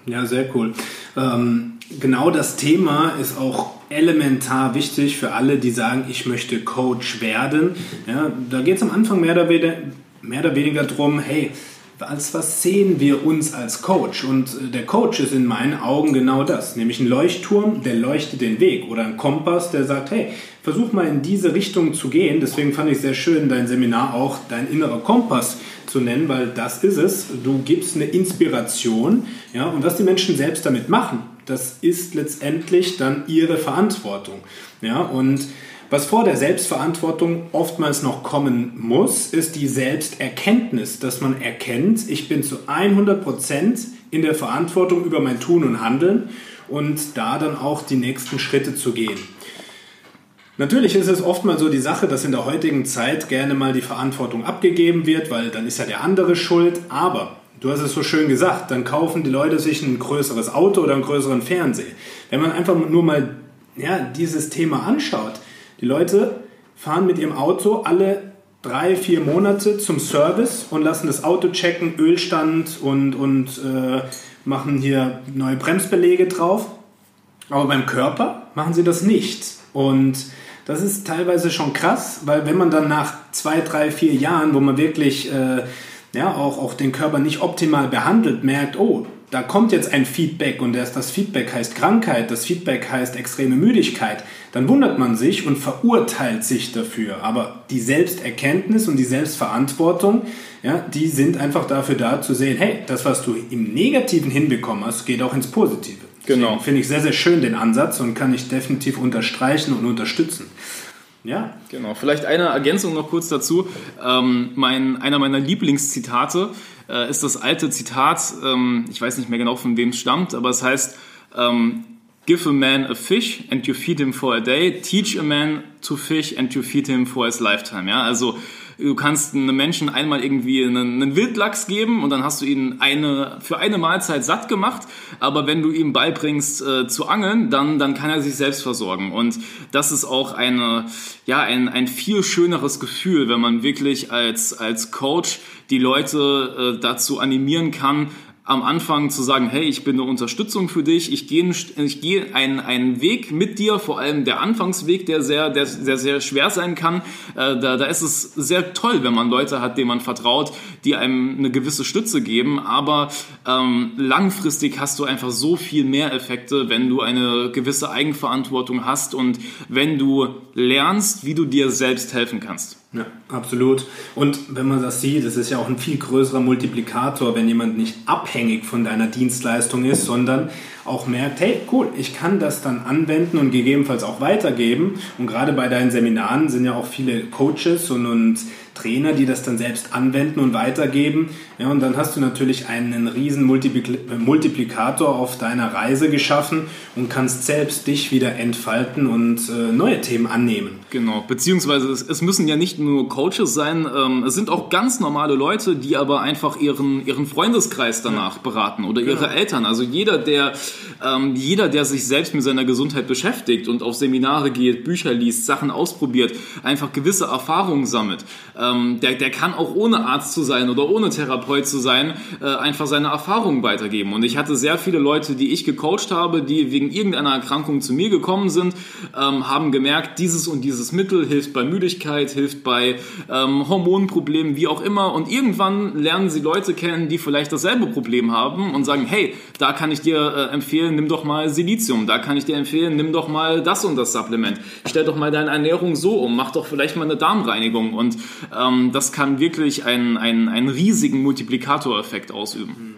Ja, sehr cool. Ähm, genau das Thema ist auch elementar wichtig für alle, die sagen, ich möchte Coach werden. Ja, da geht es am Anfang mehr oder, weniger, mehr oder weniger darum, hey, als was sehen wir uns als Coach? Und äh, der Coach ist in meinen Augen genau das, nämlich ein Leuchtturm, der leuchtet den Weg oder ein Kompass, der sagt, hey, versuch mal in diese Richtung zu gehen. Deswegen fand ich sehr schön, dein Seminar auch dein innerer Kompass zu nennen, weil das ist es. Du gibst eine Inspiration, ja, und was die Menschen selbst damit machen, das ist letztendlich dann ihre Verantwortung, ja, und was vor der Selbstverantwortung oftmals noch kommen muss, ist die Selbsterkenntnis, dass man erkennt, ich bin zu 100% in der Verantwortung über mein Tun und Handeln und da dann auch die nächsten Schritte zu gehen. Natürlich ist es oftmals so die Sache, dass in der heutigen Zeit gerne mal die Verantwortung abgegeben wird, weil dann ist ja der andere schuld. Aber du hast es so schön gesagt, dann kaufen die Leute sich ein größeres Auto oder einen größeren Fernseher. Wenn man einfach nur mal ja, dieses Thema anschaut, die Leute fahren mit ihrem Auto alle drei, vier Monate zum Service und lassen das Auto checken, Ölstand und, und äh, machen hier neue Bremsbeläge drauf. Aber beim Körper machen sie das nicht. Und das ist teilweise schon krass, weil wenn man dann nach zwei, drei, vier Jahren, wo man wirklich äh, ja, auch, auch den Körper nicht optimal behandelt, merkt, oh, da kommt jetzt ein Feedback und das Feedback heißt Krankheit, das Feedback heißt extreme Müdigkeit, dann wundert man sich und verurteilt sich dafür. Aber die Selbsterkenntnis und die Selbstverantwortung, ja, die sind einfach dafür da zu sehen, hey, das, was du im Negativen hinbekommen hast, geht auch ins Positive. Genau. Finde ich sehr, sehr schön den Ansatz und kann ich definitiv unterstreichen und unterstützen. Ja. Genau. Vielleicht eine Ergänzung noch kurz dazu. Ähm, mein, einer meiner Lieblingszitate äh, ist das alte Zitat, ähm, ich weiß nicht mehr genau von wem es stammt, aber es heißt, ähm, Give a man a fish and you feed him for a day. Teach a man to fish and you feed him for his lifetime. Ja, also du kannst einem Menschen einmal irgendwie einen, einen, Wildlachs geben und dann hast du ihn eine, für eine Mahlzeit satt gemacht. Aber wenn du ihm beibringst äh, zu angeln, dann, dann kann er sich selbst versorgen. Und das ist auch eine, ja, ein, ein viel schöneres Gefühl, wenn man wirklich als, als Coach die Leute äh, dazu animieren kann, am Anfang zu sagen, hey, ich bin eine Unterstützung für dich, ich gehe, ich gehe einen, einen Weg mit dir, vor allem der Anfangsweg, der sehr, der, sehr, sehr schwer sein kann. Äh, da, da ist es sehr toll, wenn man Leute hat, denen man vertraut, die einem eine gewisse Stütze geben, aber ähm, langfristig hast du einfach so viel mehr Effekte, wenn du eine gewisse Eigenverantwortung hast und wenn du lernst, wie du dir selbst helfen kannst. Ja, absolut. Und wenn man das sieht, das ist ja auch ein viel größerer Multiplikator, wenn jemand nicht abhängig von deiner Dienstleistung ist, sondern auch merkt, hey, cool, ich kann das dann anwenden und gegebenenfalls auch weitergeben. Und gerade bei deinen Seminaren sind ja auch viele Coaches und, und Trainer, die das dann selbst anwenden und weitergeben. Ja, und dann hast du natürlich einen riesen Multiplikator auf deiner Reise geschaffen und kannst selbst dich wieder entfalten und äh, neue Themen annehmen. Genau, beziehungsweise es, es müssen ja nicht nur Coaches sein, ähm, es sind auch ganz normale Leute, die aber einfach ihren, ihren Freundeskreis danach ja. beraten oder ihre genau. Eltern. Also jeder, der ähm, jeder, der sich selbst mit seiner Gesundheit beschäftigt und auf Seminare geht, Bücher liest, Sachen ausprobiert, einfach gewisse Erfahrungen sammelt, ähm, der, der kann auch ohne Arzt zu sein oder ohne Therapeut zu sein, äh, einfach seine Erfahrungen weitergeben. Und ich hatte sehr viele Leute, die ich gecoacht habe, die wegen irgendeiner Erkrankung zu mir gekommen sind, ähm, haben gemerkt, dieses und dieses Mittel hilft bei Müdigkeit, hilft bei ähm, Hormonproblemen, wie auch immer. Und irgendwann lernen sie Leute kennen, die vielleicht dasselbe Problem haben und sagen, hey, da kann ich dir äh, empfehlen, nimm doch mal Silizium, da kann ich dir empfehlen, nimm doch mal das und das Supplement, stell doch mal deine Ernährung so um, mach doch vielleicht mal eine Darmreinigung. Und ähm, das kann wirklich einen, einen, einen riesigen Multiplikatoreffekt ausüben.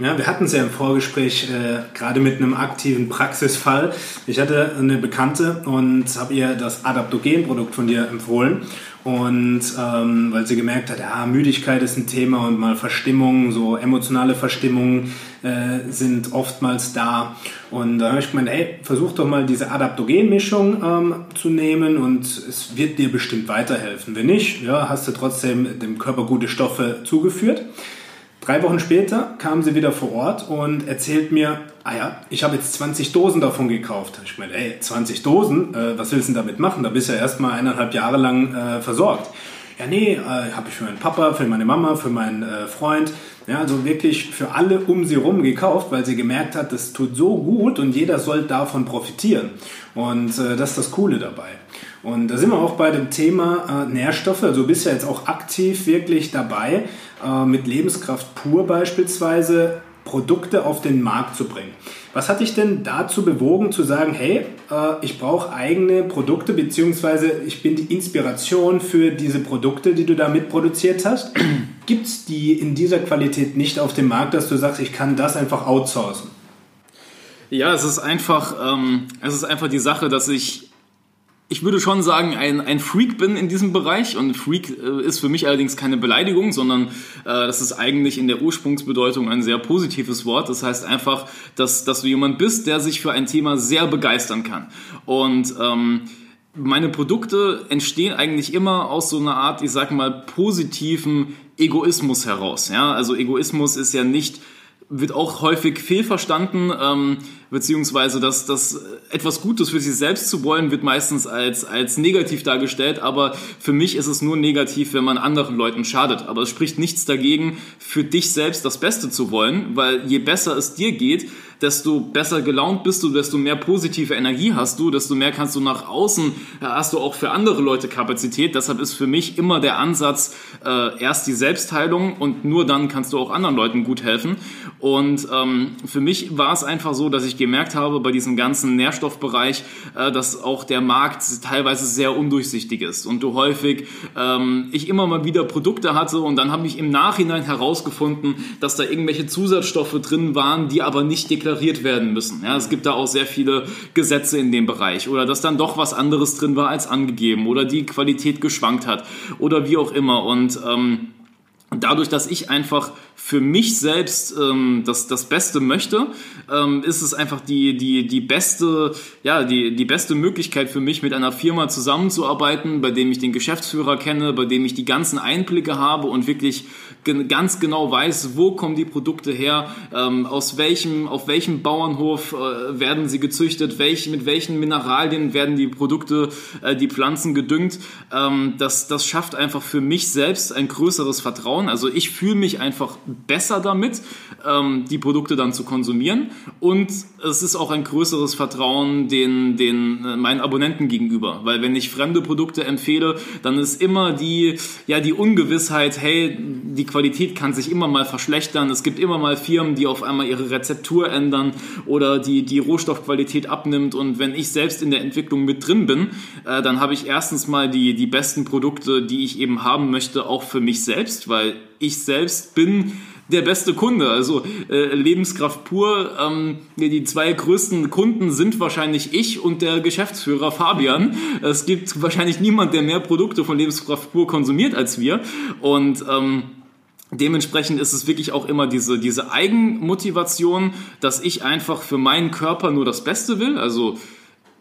Ja, wir hatten es ja im Vorgespräch äh, gerade mit einem aktiven Praxisfall. Ich hatte eine Bekannte und habe ihr das Adaptogen-Produkt von dir empfohlen. Und ähm, weil sie gemerkt hat, ja, Müdigkeit ist ein Thema und mal Verstimmungen, so emotionale Verstimmungen äh, sind oftmals da. Und da habe ich gemeint, ey, versuch doch mal diese Adaptogen-Mischung ähm, zu nehmen und es wird dir bestimmt weiterhelfen. Wenn nicht, ja, hast du trotzdem dem Körper gute Stoffe zugeführt. Drei Wochen später kam sie wieder vor Ort und erzählt mir, ah ja, ich habe jetzt 20 Dosen davon gekauft. Ich meine, ey, 20 Dosen, äh, was willst du damit machen? Da bist du ja erstmal eineinhalb Jahre lang äh, versorgt. Ja, nee, äh, habe ich für meinen Papa, für meine Mama, für meinen äh, Freund, ja, also wirklich für alle um sie rum gekauft, weil sie gemerkt hat, das tut so gut und jeder soll davon profitieren. Und äh, das ist das Coole dabei. Und da sind wir auch bei dem Thema äh, Nährstoffe. Also du bist ja jetzt auch aktiv wirklich dabei, äh, mit Lebenskraft pur beispielsweise Produkte auf den Markt zu bringen. Was hat dich denn dazu bewogen zu sagen, hey, äh, ich brauche eigene Produkte, beziehungsweise ich bin die Inspiration für diese Produkte, die du da mitproduziert hast? Gibt es die in dieser Qualität nicht auf dem Markt, dass du sagst, ich kann das einfach outsourcen? Ja, es ist einfach, ähm, es ist einfach die Sache, dass ich ich würde schon sagen, ein, ein Freak bin in diesem Bereich und Freak äh, ist für mich allerdings keine Beleidigung, sondern äh, das ist eigentlich in der Ursprungsbedeutung ein sehr positives Wort. Das heißt einfach, dass, dass du jemand bist, der sich für ein Thema sehr begeistern kann. Und ähm, meine Produkte entstehen eigentlich immer aus so einer Art, ich sag mal, positiven Egoismus heraus. Ja? Also Egoismus ist ja nicht wird auch häufig fehlverstanden, ähm, beziehungsweise dass das etwas Gutes für sich selbst zu wollen, wird meistens als, als negativ dargestellt, aber für mich ist es nur negativ, wenn man anderen Leuten schadet. Aber es spricht nichts dagegen, für dich selbst das Beste zu wollen, weil je besser es dir geht, desto besser gelaunt bist du, desto mehr positive Energie hast du, desto mehr kannst du nach außen, hast du auch für andere Leute Kapazität. Deshalb ist für mich immer der Ansatz, äh, erst die Selbstheilung und nur dann kannst du auch anderen Leuten gut helfen. Und ähm, für mich war es einfach so, dass ich gemerkt habe bei diesem ganzen Nährstoffbereich, äh, dass auch der Markt teilweise sehr undurchsichtig ist und du häufig ähm, ich immer mal wieder Produkte hatte und dann habe ich im Nachhinein herausgefunden, dass da irgendwelche Zusatzstoffe drin waren, die aber nicht deklariert werden müssen. Ja, es gibt da auch sehr viele Gesetze in dem Bereich oder dass dann doch was anderes drin war als angegeben oder die Qualität geschwankt hat oder wie auch immer und ähm, dadurch, dass ich einfach für mich selbst ähm, das, das Beste möchte, ähm, ist es einfach die, die, die, beste, ja, die, die beste Möglichkeit für mich, mit einer Firma zusammenzuarbeiten, bei dem ich den Geschäftsführer kenne, bei dem ich die ganzen Einblicke habe und wirklich ganz genau weiß, wo kommen die Produkte her, ähm, aus welchem, auf welchem Bauernhof äh, werden sie gezüchtet, welch, mit welchen Mineralien werden die Produkte, äh, die Pflanzen gedüngt. Ähm, das, das schafft einfach für mich selbst ein größeres Vertrauen. Also ich fühle mich einfach besser damit, ähm, die Produkte dann zu konsumieren. Und es ist auch ein größeres Vertrauen den, den äh, meinen Abonnenten gegenüber. Weil wenn ich fremde Produkte empfehle, dann ist immer die, ja, die Ungewissheit, hey, die Qualität kann sich immer mal verschlechtern. Es gibt immer mal Firmen, die auf einmal ihre Rezeptur ändern oder die, die Rohstoffqualität abnimmt. Und wenn ich selbst in der Entwicklung mit drin bin, äh, dann habe ich erstens mal die, die besten Produkte, die ich eben haben möchte, auch für mich selbst, weil ich selbst bin der beste Kunde. Also äh, Lebenskraft pur. Ähm, die zwei größten Kunden sind wahrscheinlich ich und der Geschäftsführer Fabian. Es gibt wahrscheinlich niemand, der mehr Produkte von Lebenskraft pur konsumiert als wir. Und ähm, Dementsprechend ist es wirklich auch immer diese, diese Eigenmotivation, dass ich einfach für meinen Körper nur das Beste will. Also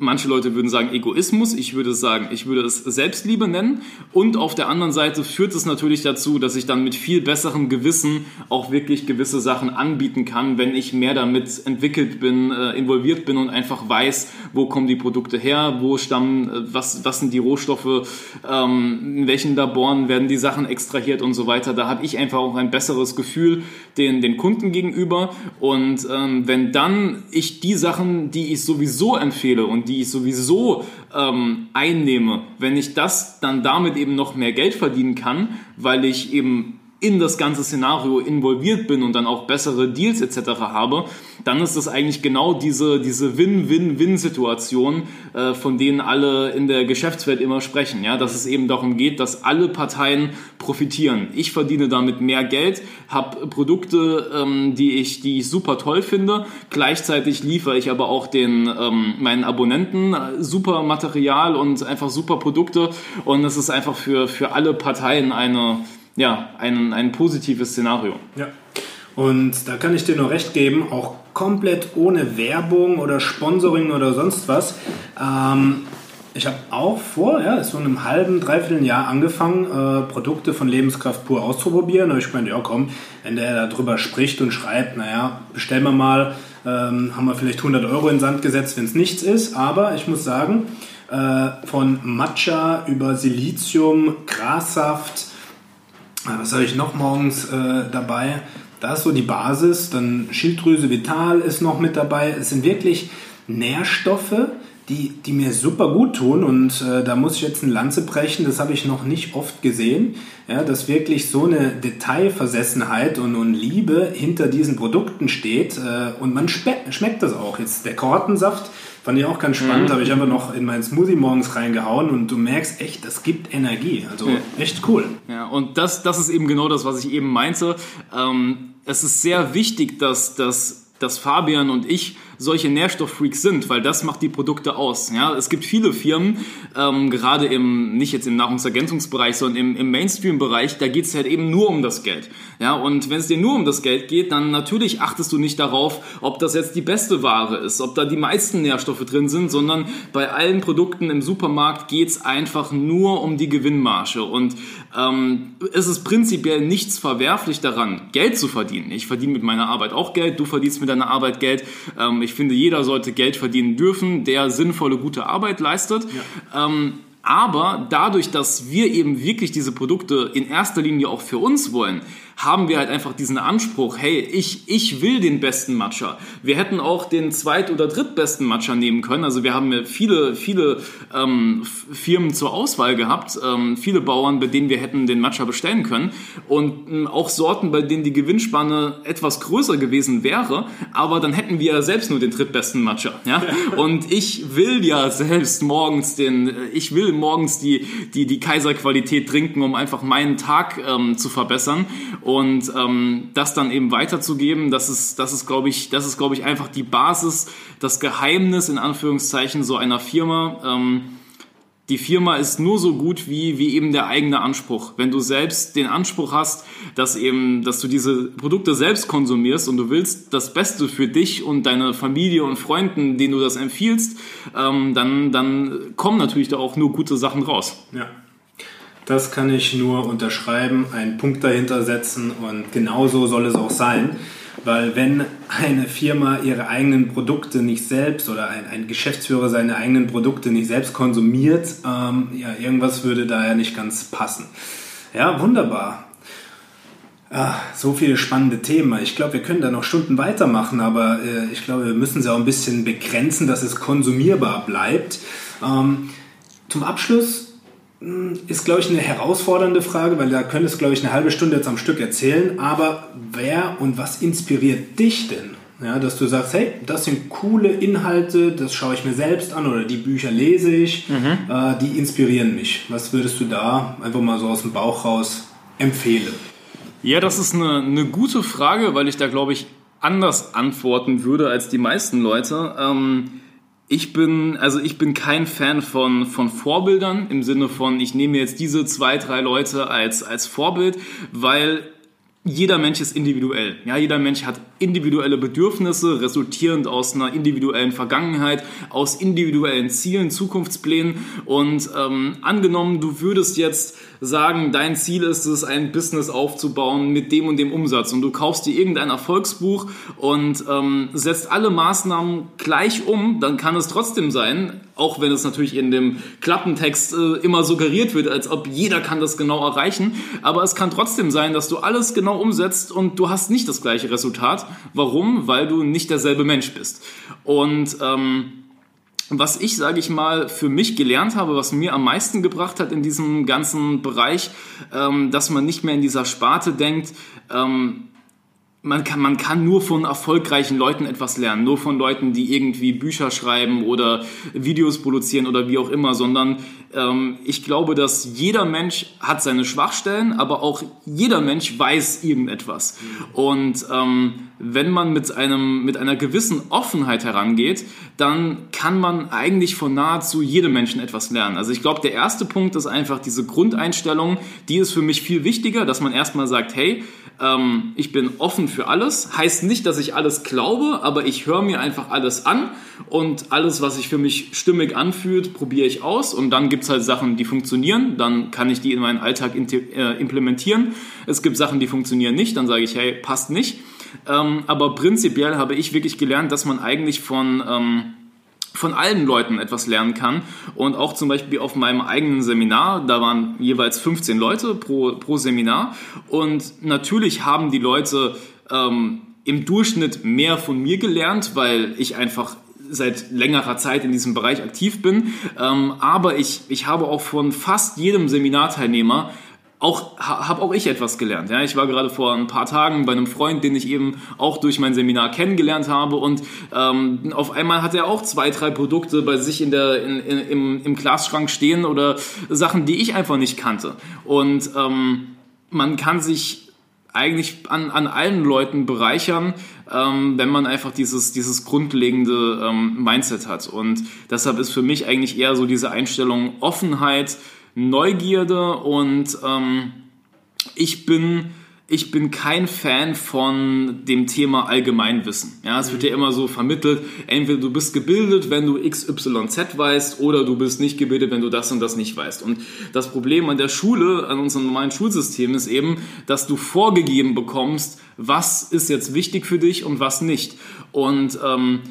manche Leute würden sagen Egoismus, ich würde sagen, ich würde es Selbstliebe nennen. Und auf der anderen Seite führt es natürlich dazu, dass ich dann mit viel besserem Gewissen auch wirklich gewisse Sachen anbieten kann, wenn ich mehr damit entwickelt bin, äh, involviert bin und einfach weiß, wo kommen die Produkte her, wo stammen, äh, was, was sind die Rohstoffe, ähm, in welchen Laboren werden die Sachen extrahiert und so weiter. Da habe ich einfach auch ein besseres Gefühl den, den Kunden gegenüber. Und ähm, wenn dann ich die Sachen, die ich sowieso empfehle und die ich sowieso ähm, einnehme, wenn ich das dann damit eben noch mehr Geld verdienen kann, weil ich eben in das ganze Szenario involviert bin und dann auch bessere Deals etc. habe, dann ist das eigentlich genau diese, diese Win-Win-Win-Situation, äh, von denen alle in der Geschäftswelt immer sprechen. Ja? Dass es eben darum geht, dass alle Parteien profitieren. Ich verdiene damit mehr Geld, habe Produkte, ähm, die, ich, die ich super toll finde. Gleichzeitig liefere ich aber auch den, ähm, meinen Abonnenten äh, super Material und einfach super Produkte. Und es ist einfach für, für alle Parteien eine ja, ein, ein positives Szenario. Ja. Und da kann ich dir nur recht geben, auch komplett ohne Werbung oder Sponsoring oder sonst was. Ähm, ich habe auch vor, ja, so einem halben, dreiviertel Jahr angefangen, äh, Produkte von Lebenskraft pur auszuprobieren. Habe ich gemeint, ja komm, wenn der darüber spricht und schreibt, naja, bestellen wir mal, ähm, haben wir vielleicht 100 Euro in den Sand gesetzt, wenn es nichts ist. Aber ich muss sagen, äh, von Matcha über Silizium, Grassaft, was habe ich noch morgens äh, dabei? Da ist so die Basis, dann Schilddrüse Vital ist noch mit dabei. Es sind wirklich Nährstoffe, die, die mir super gut tun und äh, da muss ich jetzt eine Lanze brechen, das habe ich noch nicht oft gesehen, ja, dass wirklich so eine Detailversessenheit und, und Liebe hinter diesen Produkten steht äh, und man schmeckt das auch. Jetzt der Kortensaft, Fand ich auch ganz spannend, mhm. habe ich einfach noch in meinen Smoothie morgens reingehauen und du merkst echt, das gibt Energie. Also ja. echt cool. Ja, und das, das ist eben genau das, was ich eben meinte. Ähm, es ist sehr wichtig, dass, dass, dass Fabian und ich solche Nährstofffreaks sind, weil das macht die Produkte aus. Ja, es gibt viele Firmen, ähm, gerade im, nicht jetzt im Nahrungsergänzungsbereich, sondern im, im Mainstream-Bereich, da geht es halt eben nur um das Geld. Ja, und wenn es dir nur um das Geld geht, dann natürlich achtest du nicht darauf, ob das jetzt die beste Ware ist, ob da die meisten Nährstoffe drin sind, sondern bei allen Produkten im Supermarkt geht es einfach nur um die Gewinnmarge. Und ähm, es ist prinzipiell nichts verwerflich daran, Geld zu verdienen. Ich verdiene mit meiner Arbeit auch Geld, du verdienst mit deiner Arbeit Geld. Ähm, ich finde, jeder sollte Geld verdienen dürfen, der sinnvolle, gute Arbeit leistet. Ja. Ähm, aber dadurch, dass wir eben wirklich diese Produkte in erster Linie auch für uns wollen, haben wir halt einfach diesen Anspruch, hey, ich, ich will den besten Matcha. Wir hätten auch den zweit- oder drittbesten Matcha nehmen können. Also wir haben ja viele, viele ähm, Firmen zur Auswahl gehabt, ähm, viele Bauern, bei denen wir hätten den Matcha bestellen können und ähm, auch Sorten, bei denen die Gewinnspanne etwas größer gewesen wäre, aber dann hätten wir selbst nur den drittbesten Matcha. Ja? Und ich will ja selbst morgens den, äh, ich will morgens die, die, die Kaiserqualität trinken, um einfach meinen Tag ähm, zu verbessern. Und ähm, das dann eben weiterzugeben, das ist, das ist, glaube ich, das ist, glaube ich, einfach die Basis, das Geheimnis in Anführungszeichen so einer Firma. Ähm, die Firma ist nur so gut wie, wie eben der eigene Anspruch. Wenn du selbst den Anspruch hast, dass eben, dass du diese Produkte selbst konsumierst und du willst das Beste für dich und deine Familie und Freunden, denen du das empfiehlst, ähm, dann, dann kommen natürlich da auch nur gute Sachen raus. Ja. Das kann ich nur unterschreiben, einen Punkt dahinter setzen und genauso soll es auch sein. Weil wenn eine Firma ihre eigenen Produkte nicht selbst oder ein, ein Geschäftsführer seine eigenen Produkte nicht selbst konsumiert, ähm, ja, irgendwas würde da ja nicht ganz passen. Ja, wunderbar. Ah, so viele spannende Themen. Ich glaube, wir können da noch Stunden weitermachen, aber äh, ich glaube, wir müssen sie auch ein bisschen begrenzen, dass es konsumierbar bleibt. Ähm, zum Abschluss ist, glaube ich, eine herausfordernde Frage, weil da könntest glaube ich, eine halbe Stunde jetzt am Stück erzählen. Aber wer und was inspiriert dich denn? Ja, dass du sagst, hey, das sind coole Inhalte, das schaue ich mir selbst an oder die Bücher lese ich, mhm. äh, die inspirieren mich. Was würdest du da einfach mal so aus dem Bauch raus empfehlen? Ja, das ist eine, eine gute Frage, weil ich da, glaube ich, anders antworten würde als die meisten Leute. Ähm, ich bin, also ich bin kein Fan von, von Vorbildern im Sinne von, ich nehme jetzt diese zwei, drei Leute als, als Vorbild, weil jeder Mensch ist individuell. Ja, jeder Mensch hat individuelle Bedürfnisse, resultierend aus einer individuellen Vergangenheit, aus individuellen Zielen, Zukunftsplänen. Und ähm, angenommen, du würdest jetzt sagen, dein Ziel ist es, ein Business aufzubauen mit dem und dem Umsatz und du kaufst dir irgendein Erfolgsbuch und ähm, setzt alle Maßnahmen gleich um, dann kann es trotzdem sein, auch wenn es natürlich in dem Klappentext äh, immer suggeriert wird, als ob jeder kann das genau erreichen, aber es kann trotzdem sein, dass du alles genau umsetzt und du hast nicht das gleiche Resultat. Warum? Weil du nicht derselbe Mensch bist. Und ähm, was ich, sage ich mal, für mich gelernt habe, was mir am meisten gebracht hat in diesem ganzen Bereich, ähm, dass man nicht mehr in dieser Sparte denkt, ähm, man kann, man kann nur von erfolgreichen Leuten etwas lernen, nur von Leuten, die irgendwie Bücher schreiben oder Videos produzieren oder wie auch immer, sondern ähm, ich glaube, dass jeder Mensch hat seine Schwachstellen, aber auch jeder Mensch weiß irgendetwas. Und ähm, wenn man mit, einem, mit einer gewissen Offenheit herangeht, dann kann man eigentlich von nahezu jedem Menschen etwas lernen. Also ich glaube, der erste Punkt ist einfach diese Grundeinstellung, die ist für mich viel wichtiger, dass man erstmal sagt, hey, ähm, ich bin offen für alles. Heißt nicht, dass ich alles glaube, aber ich höre mir einfach alles an und alles, was sich für mich stimmig anfühlt, probiere ich aus und dann gibt es halt Sachen, die funktionieren, dann kann ich die in meinen Alltag äh, implementieren. Es gibt Sachen, die funktionieren nicht, dann sage ich, hey, passt nicht. Ähm, aber prinzipiell habe ich wirklich gelernt, dass man eigentlich von... Ähm, von allen Leuten etwas lernen kann. Und auch zum Beispiel auf meinem eigenen Seminar, da waren jeweils 15 Leute pro, pro Seminar. Und natürlich haben die Leute ähm, im Durchschnitt mehr von mir gelernt, weil ich einfach seit längerer Zeit in diesem Bereich aktiv bin. Ähm, aber ich, ich habe auch von fast jedem Seminarteilnehmer auch habe auch ich etwas gelernt. Ja, ich war gerade vor ein paar Tagen bei einem Freund, den ich eben auch durch mein Seminar kennengelernt habe und ähm, auf einmal hat er auch zwei, drei Produkte bei sich in der in, in, im, im Glasschrank stehen oder Sachen, die ich einfach nicht kannte. Und ähm, man kann sich eigentlich an, an allen Leuten bereichern, ähm, wenn man einfach dieses, dieses grundlegende ähm, Mindset hat. Und deshalb ist für mich eigentlich eher so diese Einstellung Offenheit, Neugierde und ähm, ich bin ich bin kein Fan von dem Thema Allgemeinwissen. Ja, es wird ja immer so vermittelt, entweder du bist gebildet, wenn du XYZ weißt, oder du bist nicht gebildet, wenn du das und das nicht weißt. Und das Problem an der Schule, an unserem normalen Schulsystem ist eben, dass du vorgegeben bekommst, was ist jetzt wichtig für dich und was nicht. Und ähm,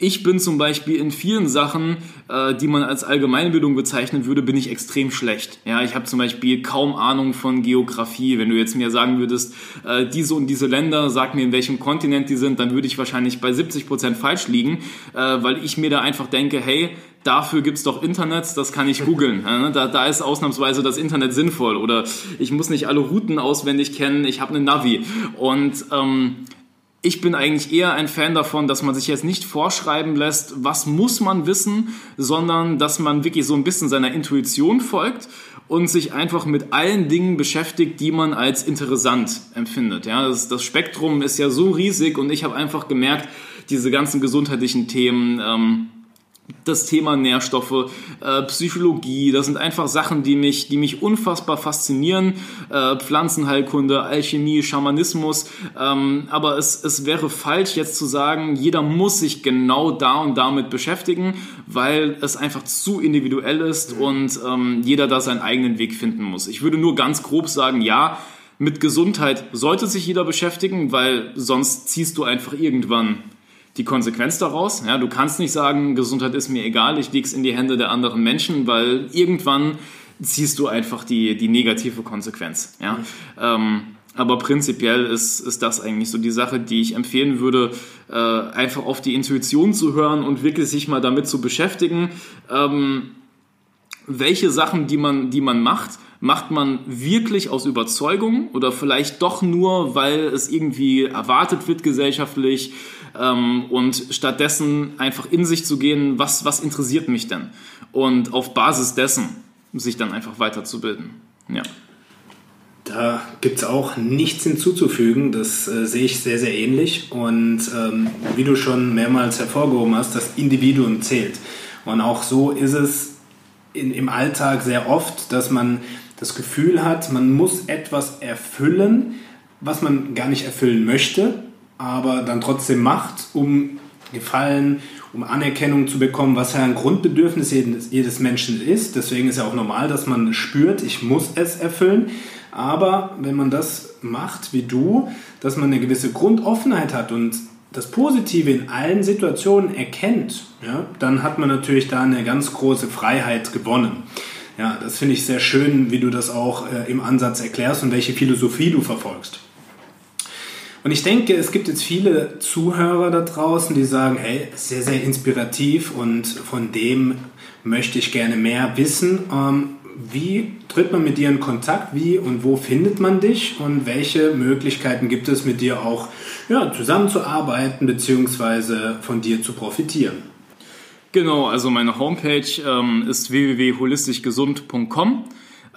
ich bin zum Beispiel in vielen Sachen, äh, die man als Allgemeinbildung bezeichnen würde, bin ich extrem schlecht. Ja, ich habe zum Beispiel kaum Ahnung von Geografie. Wenn du jetzt mir sagen würdest, äh, diese und diese Länder, sag mir in welchem Kontinent die sind, dann würde ich wahrscheinlich bei 70 Prozent falsch liegen, äh, weil ich mir da einfach denke, hey, dafür gibt's doch Internet, das kann ich googeln. Ne? Da, da ist ausnahmsweise das Internet sinnvoll. Oder ich muss nicht alle Routen auswendig kennen, ich habe eine Navi. Und ähm, ich bin eigentlich eher ein Fan davon, dass man sich jetzt nicht vorschreiben lässt, was muss man wissen, sondern dass man wirklich so ein bisschen seiner Intuition folgt und sich einfach mit allen Dingen beschäftigt, die man als interessant empfindet. Ja, das, das Spektrum ist ja so riesig und ich habe einfach gemerkt, diese ganzen gesundheitlichen Themen, ähm, das Thema Nährstoffe, äh, Psychologie, das sind einfach Sachen, die mich, die mich unfassbar faszinieren. Äh, Pflanzenheilkunde, Alchemie, Schamanismus. Ähm, aber es, es wäre falsch, jetzt zu sagen, jeder muss sich genau da und damit beschäftigen, weil es einfach zu individuell ist mhm. und ähm, jeder da seinen eigenen Weg finden muss. Ich würde nur ganz grob sagen, ja, mit Gesundheit sollte sich jeder beschäftigen, weil sonst ziehst du einfach irgendwann die Konsequenz daraus. Ja, du kannst nicht sagen, Gesundheit ist mir egal, ich leg's in die Hände der anderen Menschen, weil irgendwann ziehst du einfach die, die negative Konsequenz. Ja? Mhm. Ähm, aber prinzipiell ist, ist das eigentlich so die Sache, die ich empfehlen würde, äh, einfach auf die Intuition zu hören und wirklich sich mal damit zu beschäftigen, ähm, welche Sachen, die man, die man macht, macht man wirklich aus Überzeugung oder vielleicht doch nur, weil es irgendwie erwartet wird gesellschaftlich ähm, und stattdessen einfach in sich zu gehen, was, was interessiert mich denn? Und auf Basis dessen sich dann einfach weiterzubilden. Ja. Da gibt es auch nichts hinzuzufügen, das äh, sehe ich sehr, sehr ähnlich. Und ähm, wie du schon mehrmals hervorgehoben hast, das Individuum zählt. Und auch so ist es in, im Alltag sehr oft, dass man das Gefühl hat, man muss etwas erfüllen, was man gar nicht erfüllen möchte, aber dann trotzdem macht, um Gefallen, um Anerkennung zu bekommen, was ja ein Grundbedürfnis jedes, jedes Menschen ist. Deswegen ist ja auch normal, dass man spürt, ich muss es erfüllen. Aber wenn man das macht wie du, dass man eine gewisse Grundoffenheit hat und das Positive in allen Situationen erkennt, ja, dann hat man natürlich da eine ganz große Freiheit gewonnen. Ja, das finde ich sehr schön, wie du das auch äh, im Ansatz erklärst und welche Philosophie du verfolgst. Und ich denke, es gibt jetzt viele Zuhörer da draußen, die sagen, hey, sehr, sehr inspirativ und von dem möchte ich gerne mehr wissen. Ähm, wie tritt man mit dir in Kontakt? Wie und wo findet man dich? Und welche Möglichkeiten gibt es, mit dir auch ja, zusammenzuarbeiten bzw. von dir zu profitieren? Genau, also meine Homepage ähm, ist www.holistischgesund.com.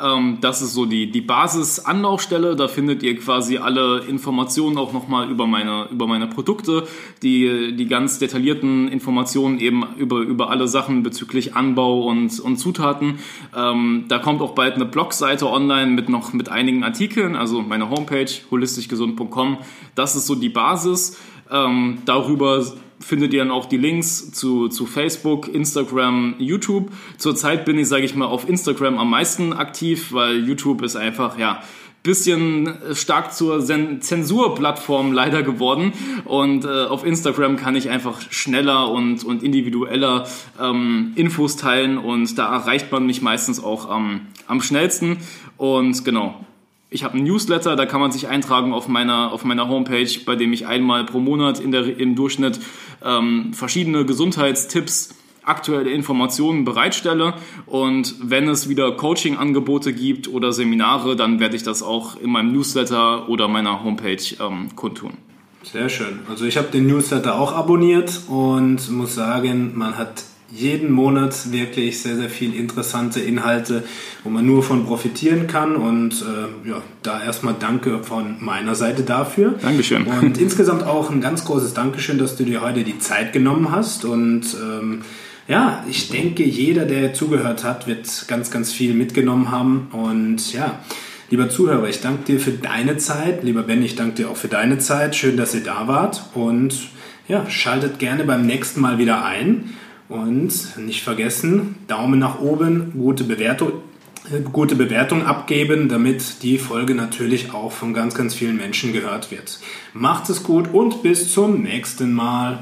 Ähm, das ist so die, die Basis-Anlaufstelle. Da findet ihr quasi alle Informationen auch nochmal über meine, über meine Produkte, die, die ganz detaillierten Informationen eben über, über alle Sachen bezüglich Anbau und, und Zutaten. Ähm, da kommt auch bald eine Blogseite online mit noch mit einigen Artikeln, also meine Homepage holistischgesund.com. Das ist so die Basis. Ähm, darüber findet ihr dann auch die Links zu, zu Facebook, Instagram, YouTube. Zurzeit bin ich, sage ich mal, auf Instagram am meisten aktiv, weil YouTube ist einfach, ja, bisschen stark zur Zensurplattform leider geworden. Und äh, auf Instagram kann ich einfach schneller und, und individueller ähm, Infos teilen und da erreicht man mich meistens auch am, am schnellsten. Und genau, ich habe einen Newsletter, da kann man sich eintragen auf meiner, auf meiner Homepage, bei dem ich einmal pro Monat in der, im Durchschnitt ähm, verschiedene Gesundheitstipps aktuelle Informationen bereitstelle. Und wenn es wieder Coaching-Angebote gibt oder Seminare, dann werde ich das auch in meinem Newsletter oder meiner Homepage ähm, kundtun. Sehr schön. Also ich habe den Newsletter auch abonniert und muss sagen, man hat jeden Monat wirklich sehr, sehr viel interessante Inhalte, wo man nur von profitieren kann. Und äh, ja, da erstmal danke von meiner Seite dafür. Dankeschön. Und insgesamt auch ein ganz großes Dankeschön, dass du dir heute die Zeit genommen hast. Und ähm, ja, ich denke, jeder, der zugehört hat, wird ganz, ganz viel mitgenommen haben. Und ja, lieber Zuhörer, ich danke dir für deine Zeit. Lieber Ben, ich danke dir auch für deine Zeit. Schön, dass ihr da wart. Und ja, schaltet gerne beim nächsten Mal wieder ein. Und nicht vergessen, Daumen nach oben, gute Bewertung, äh, gute Bewertung abgeben, damit die Folge natürlich auch von ganz, ganz vielen Menschen gehört wird. Macht es gut und bis zum nächsten Mal.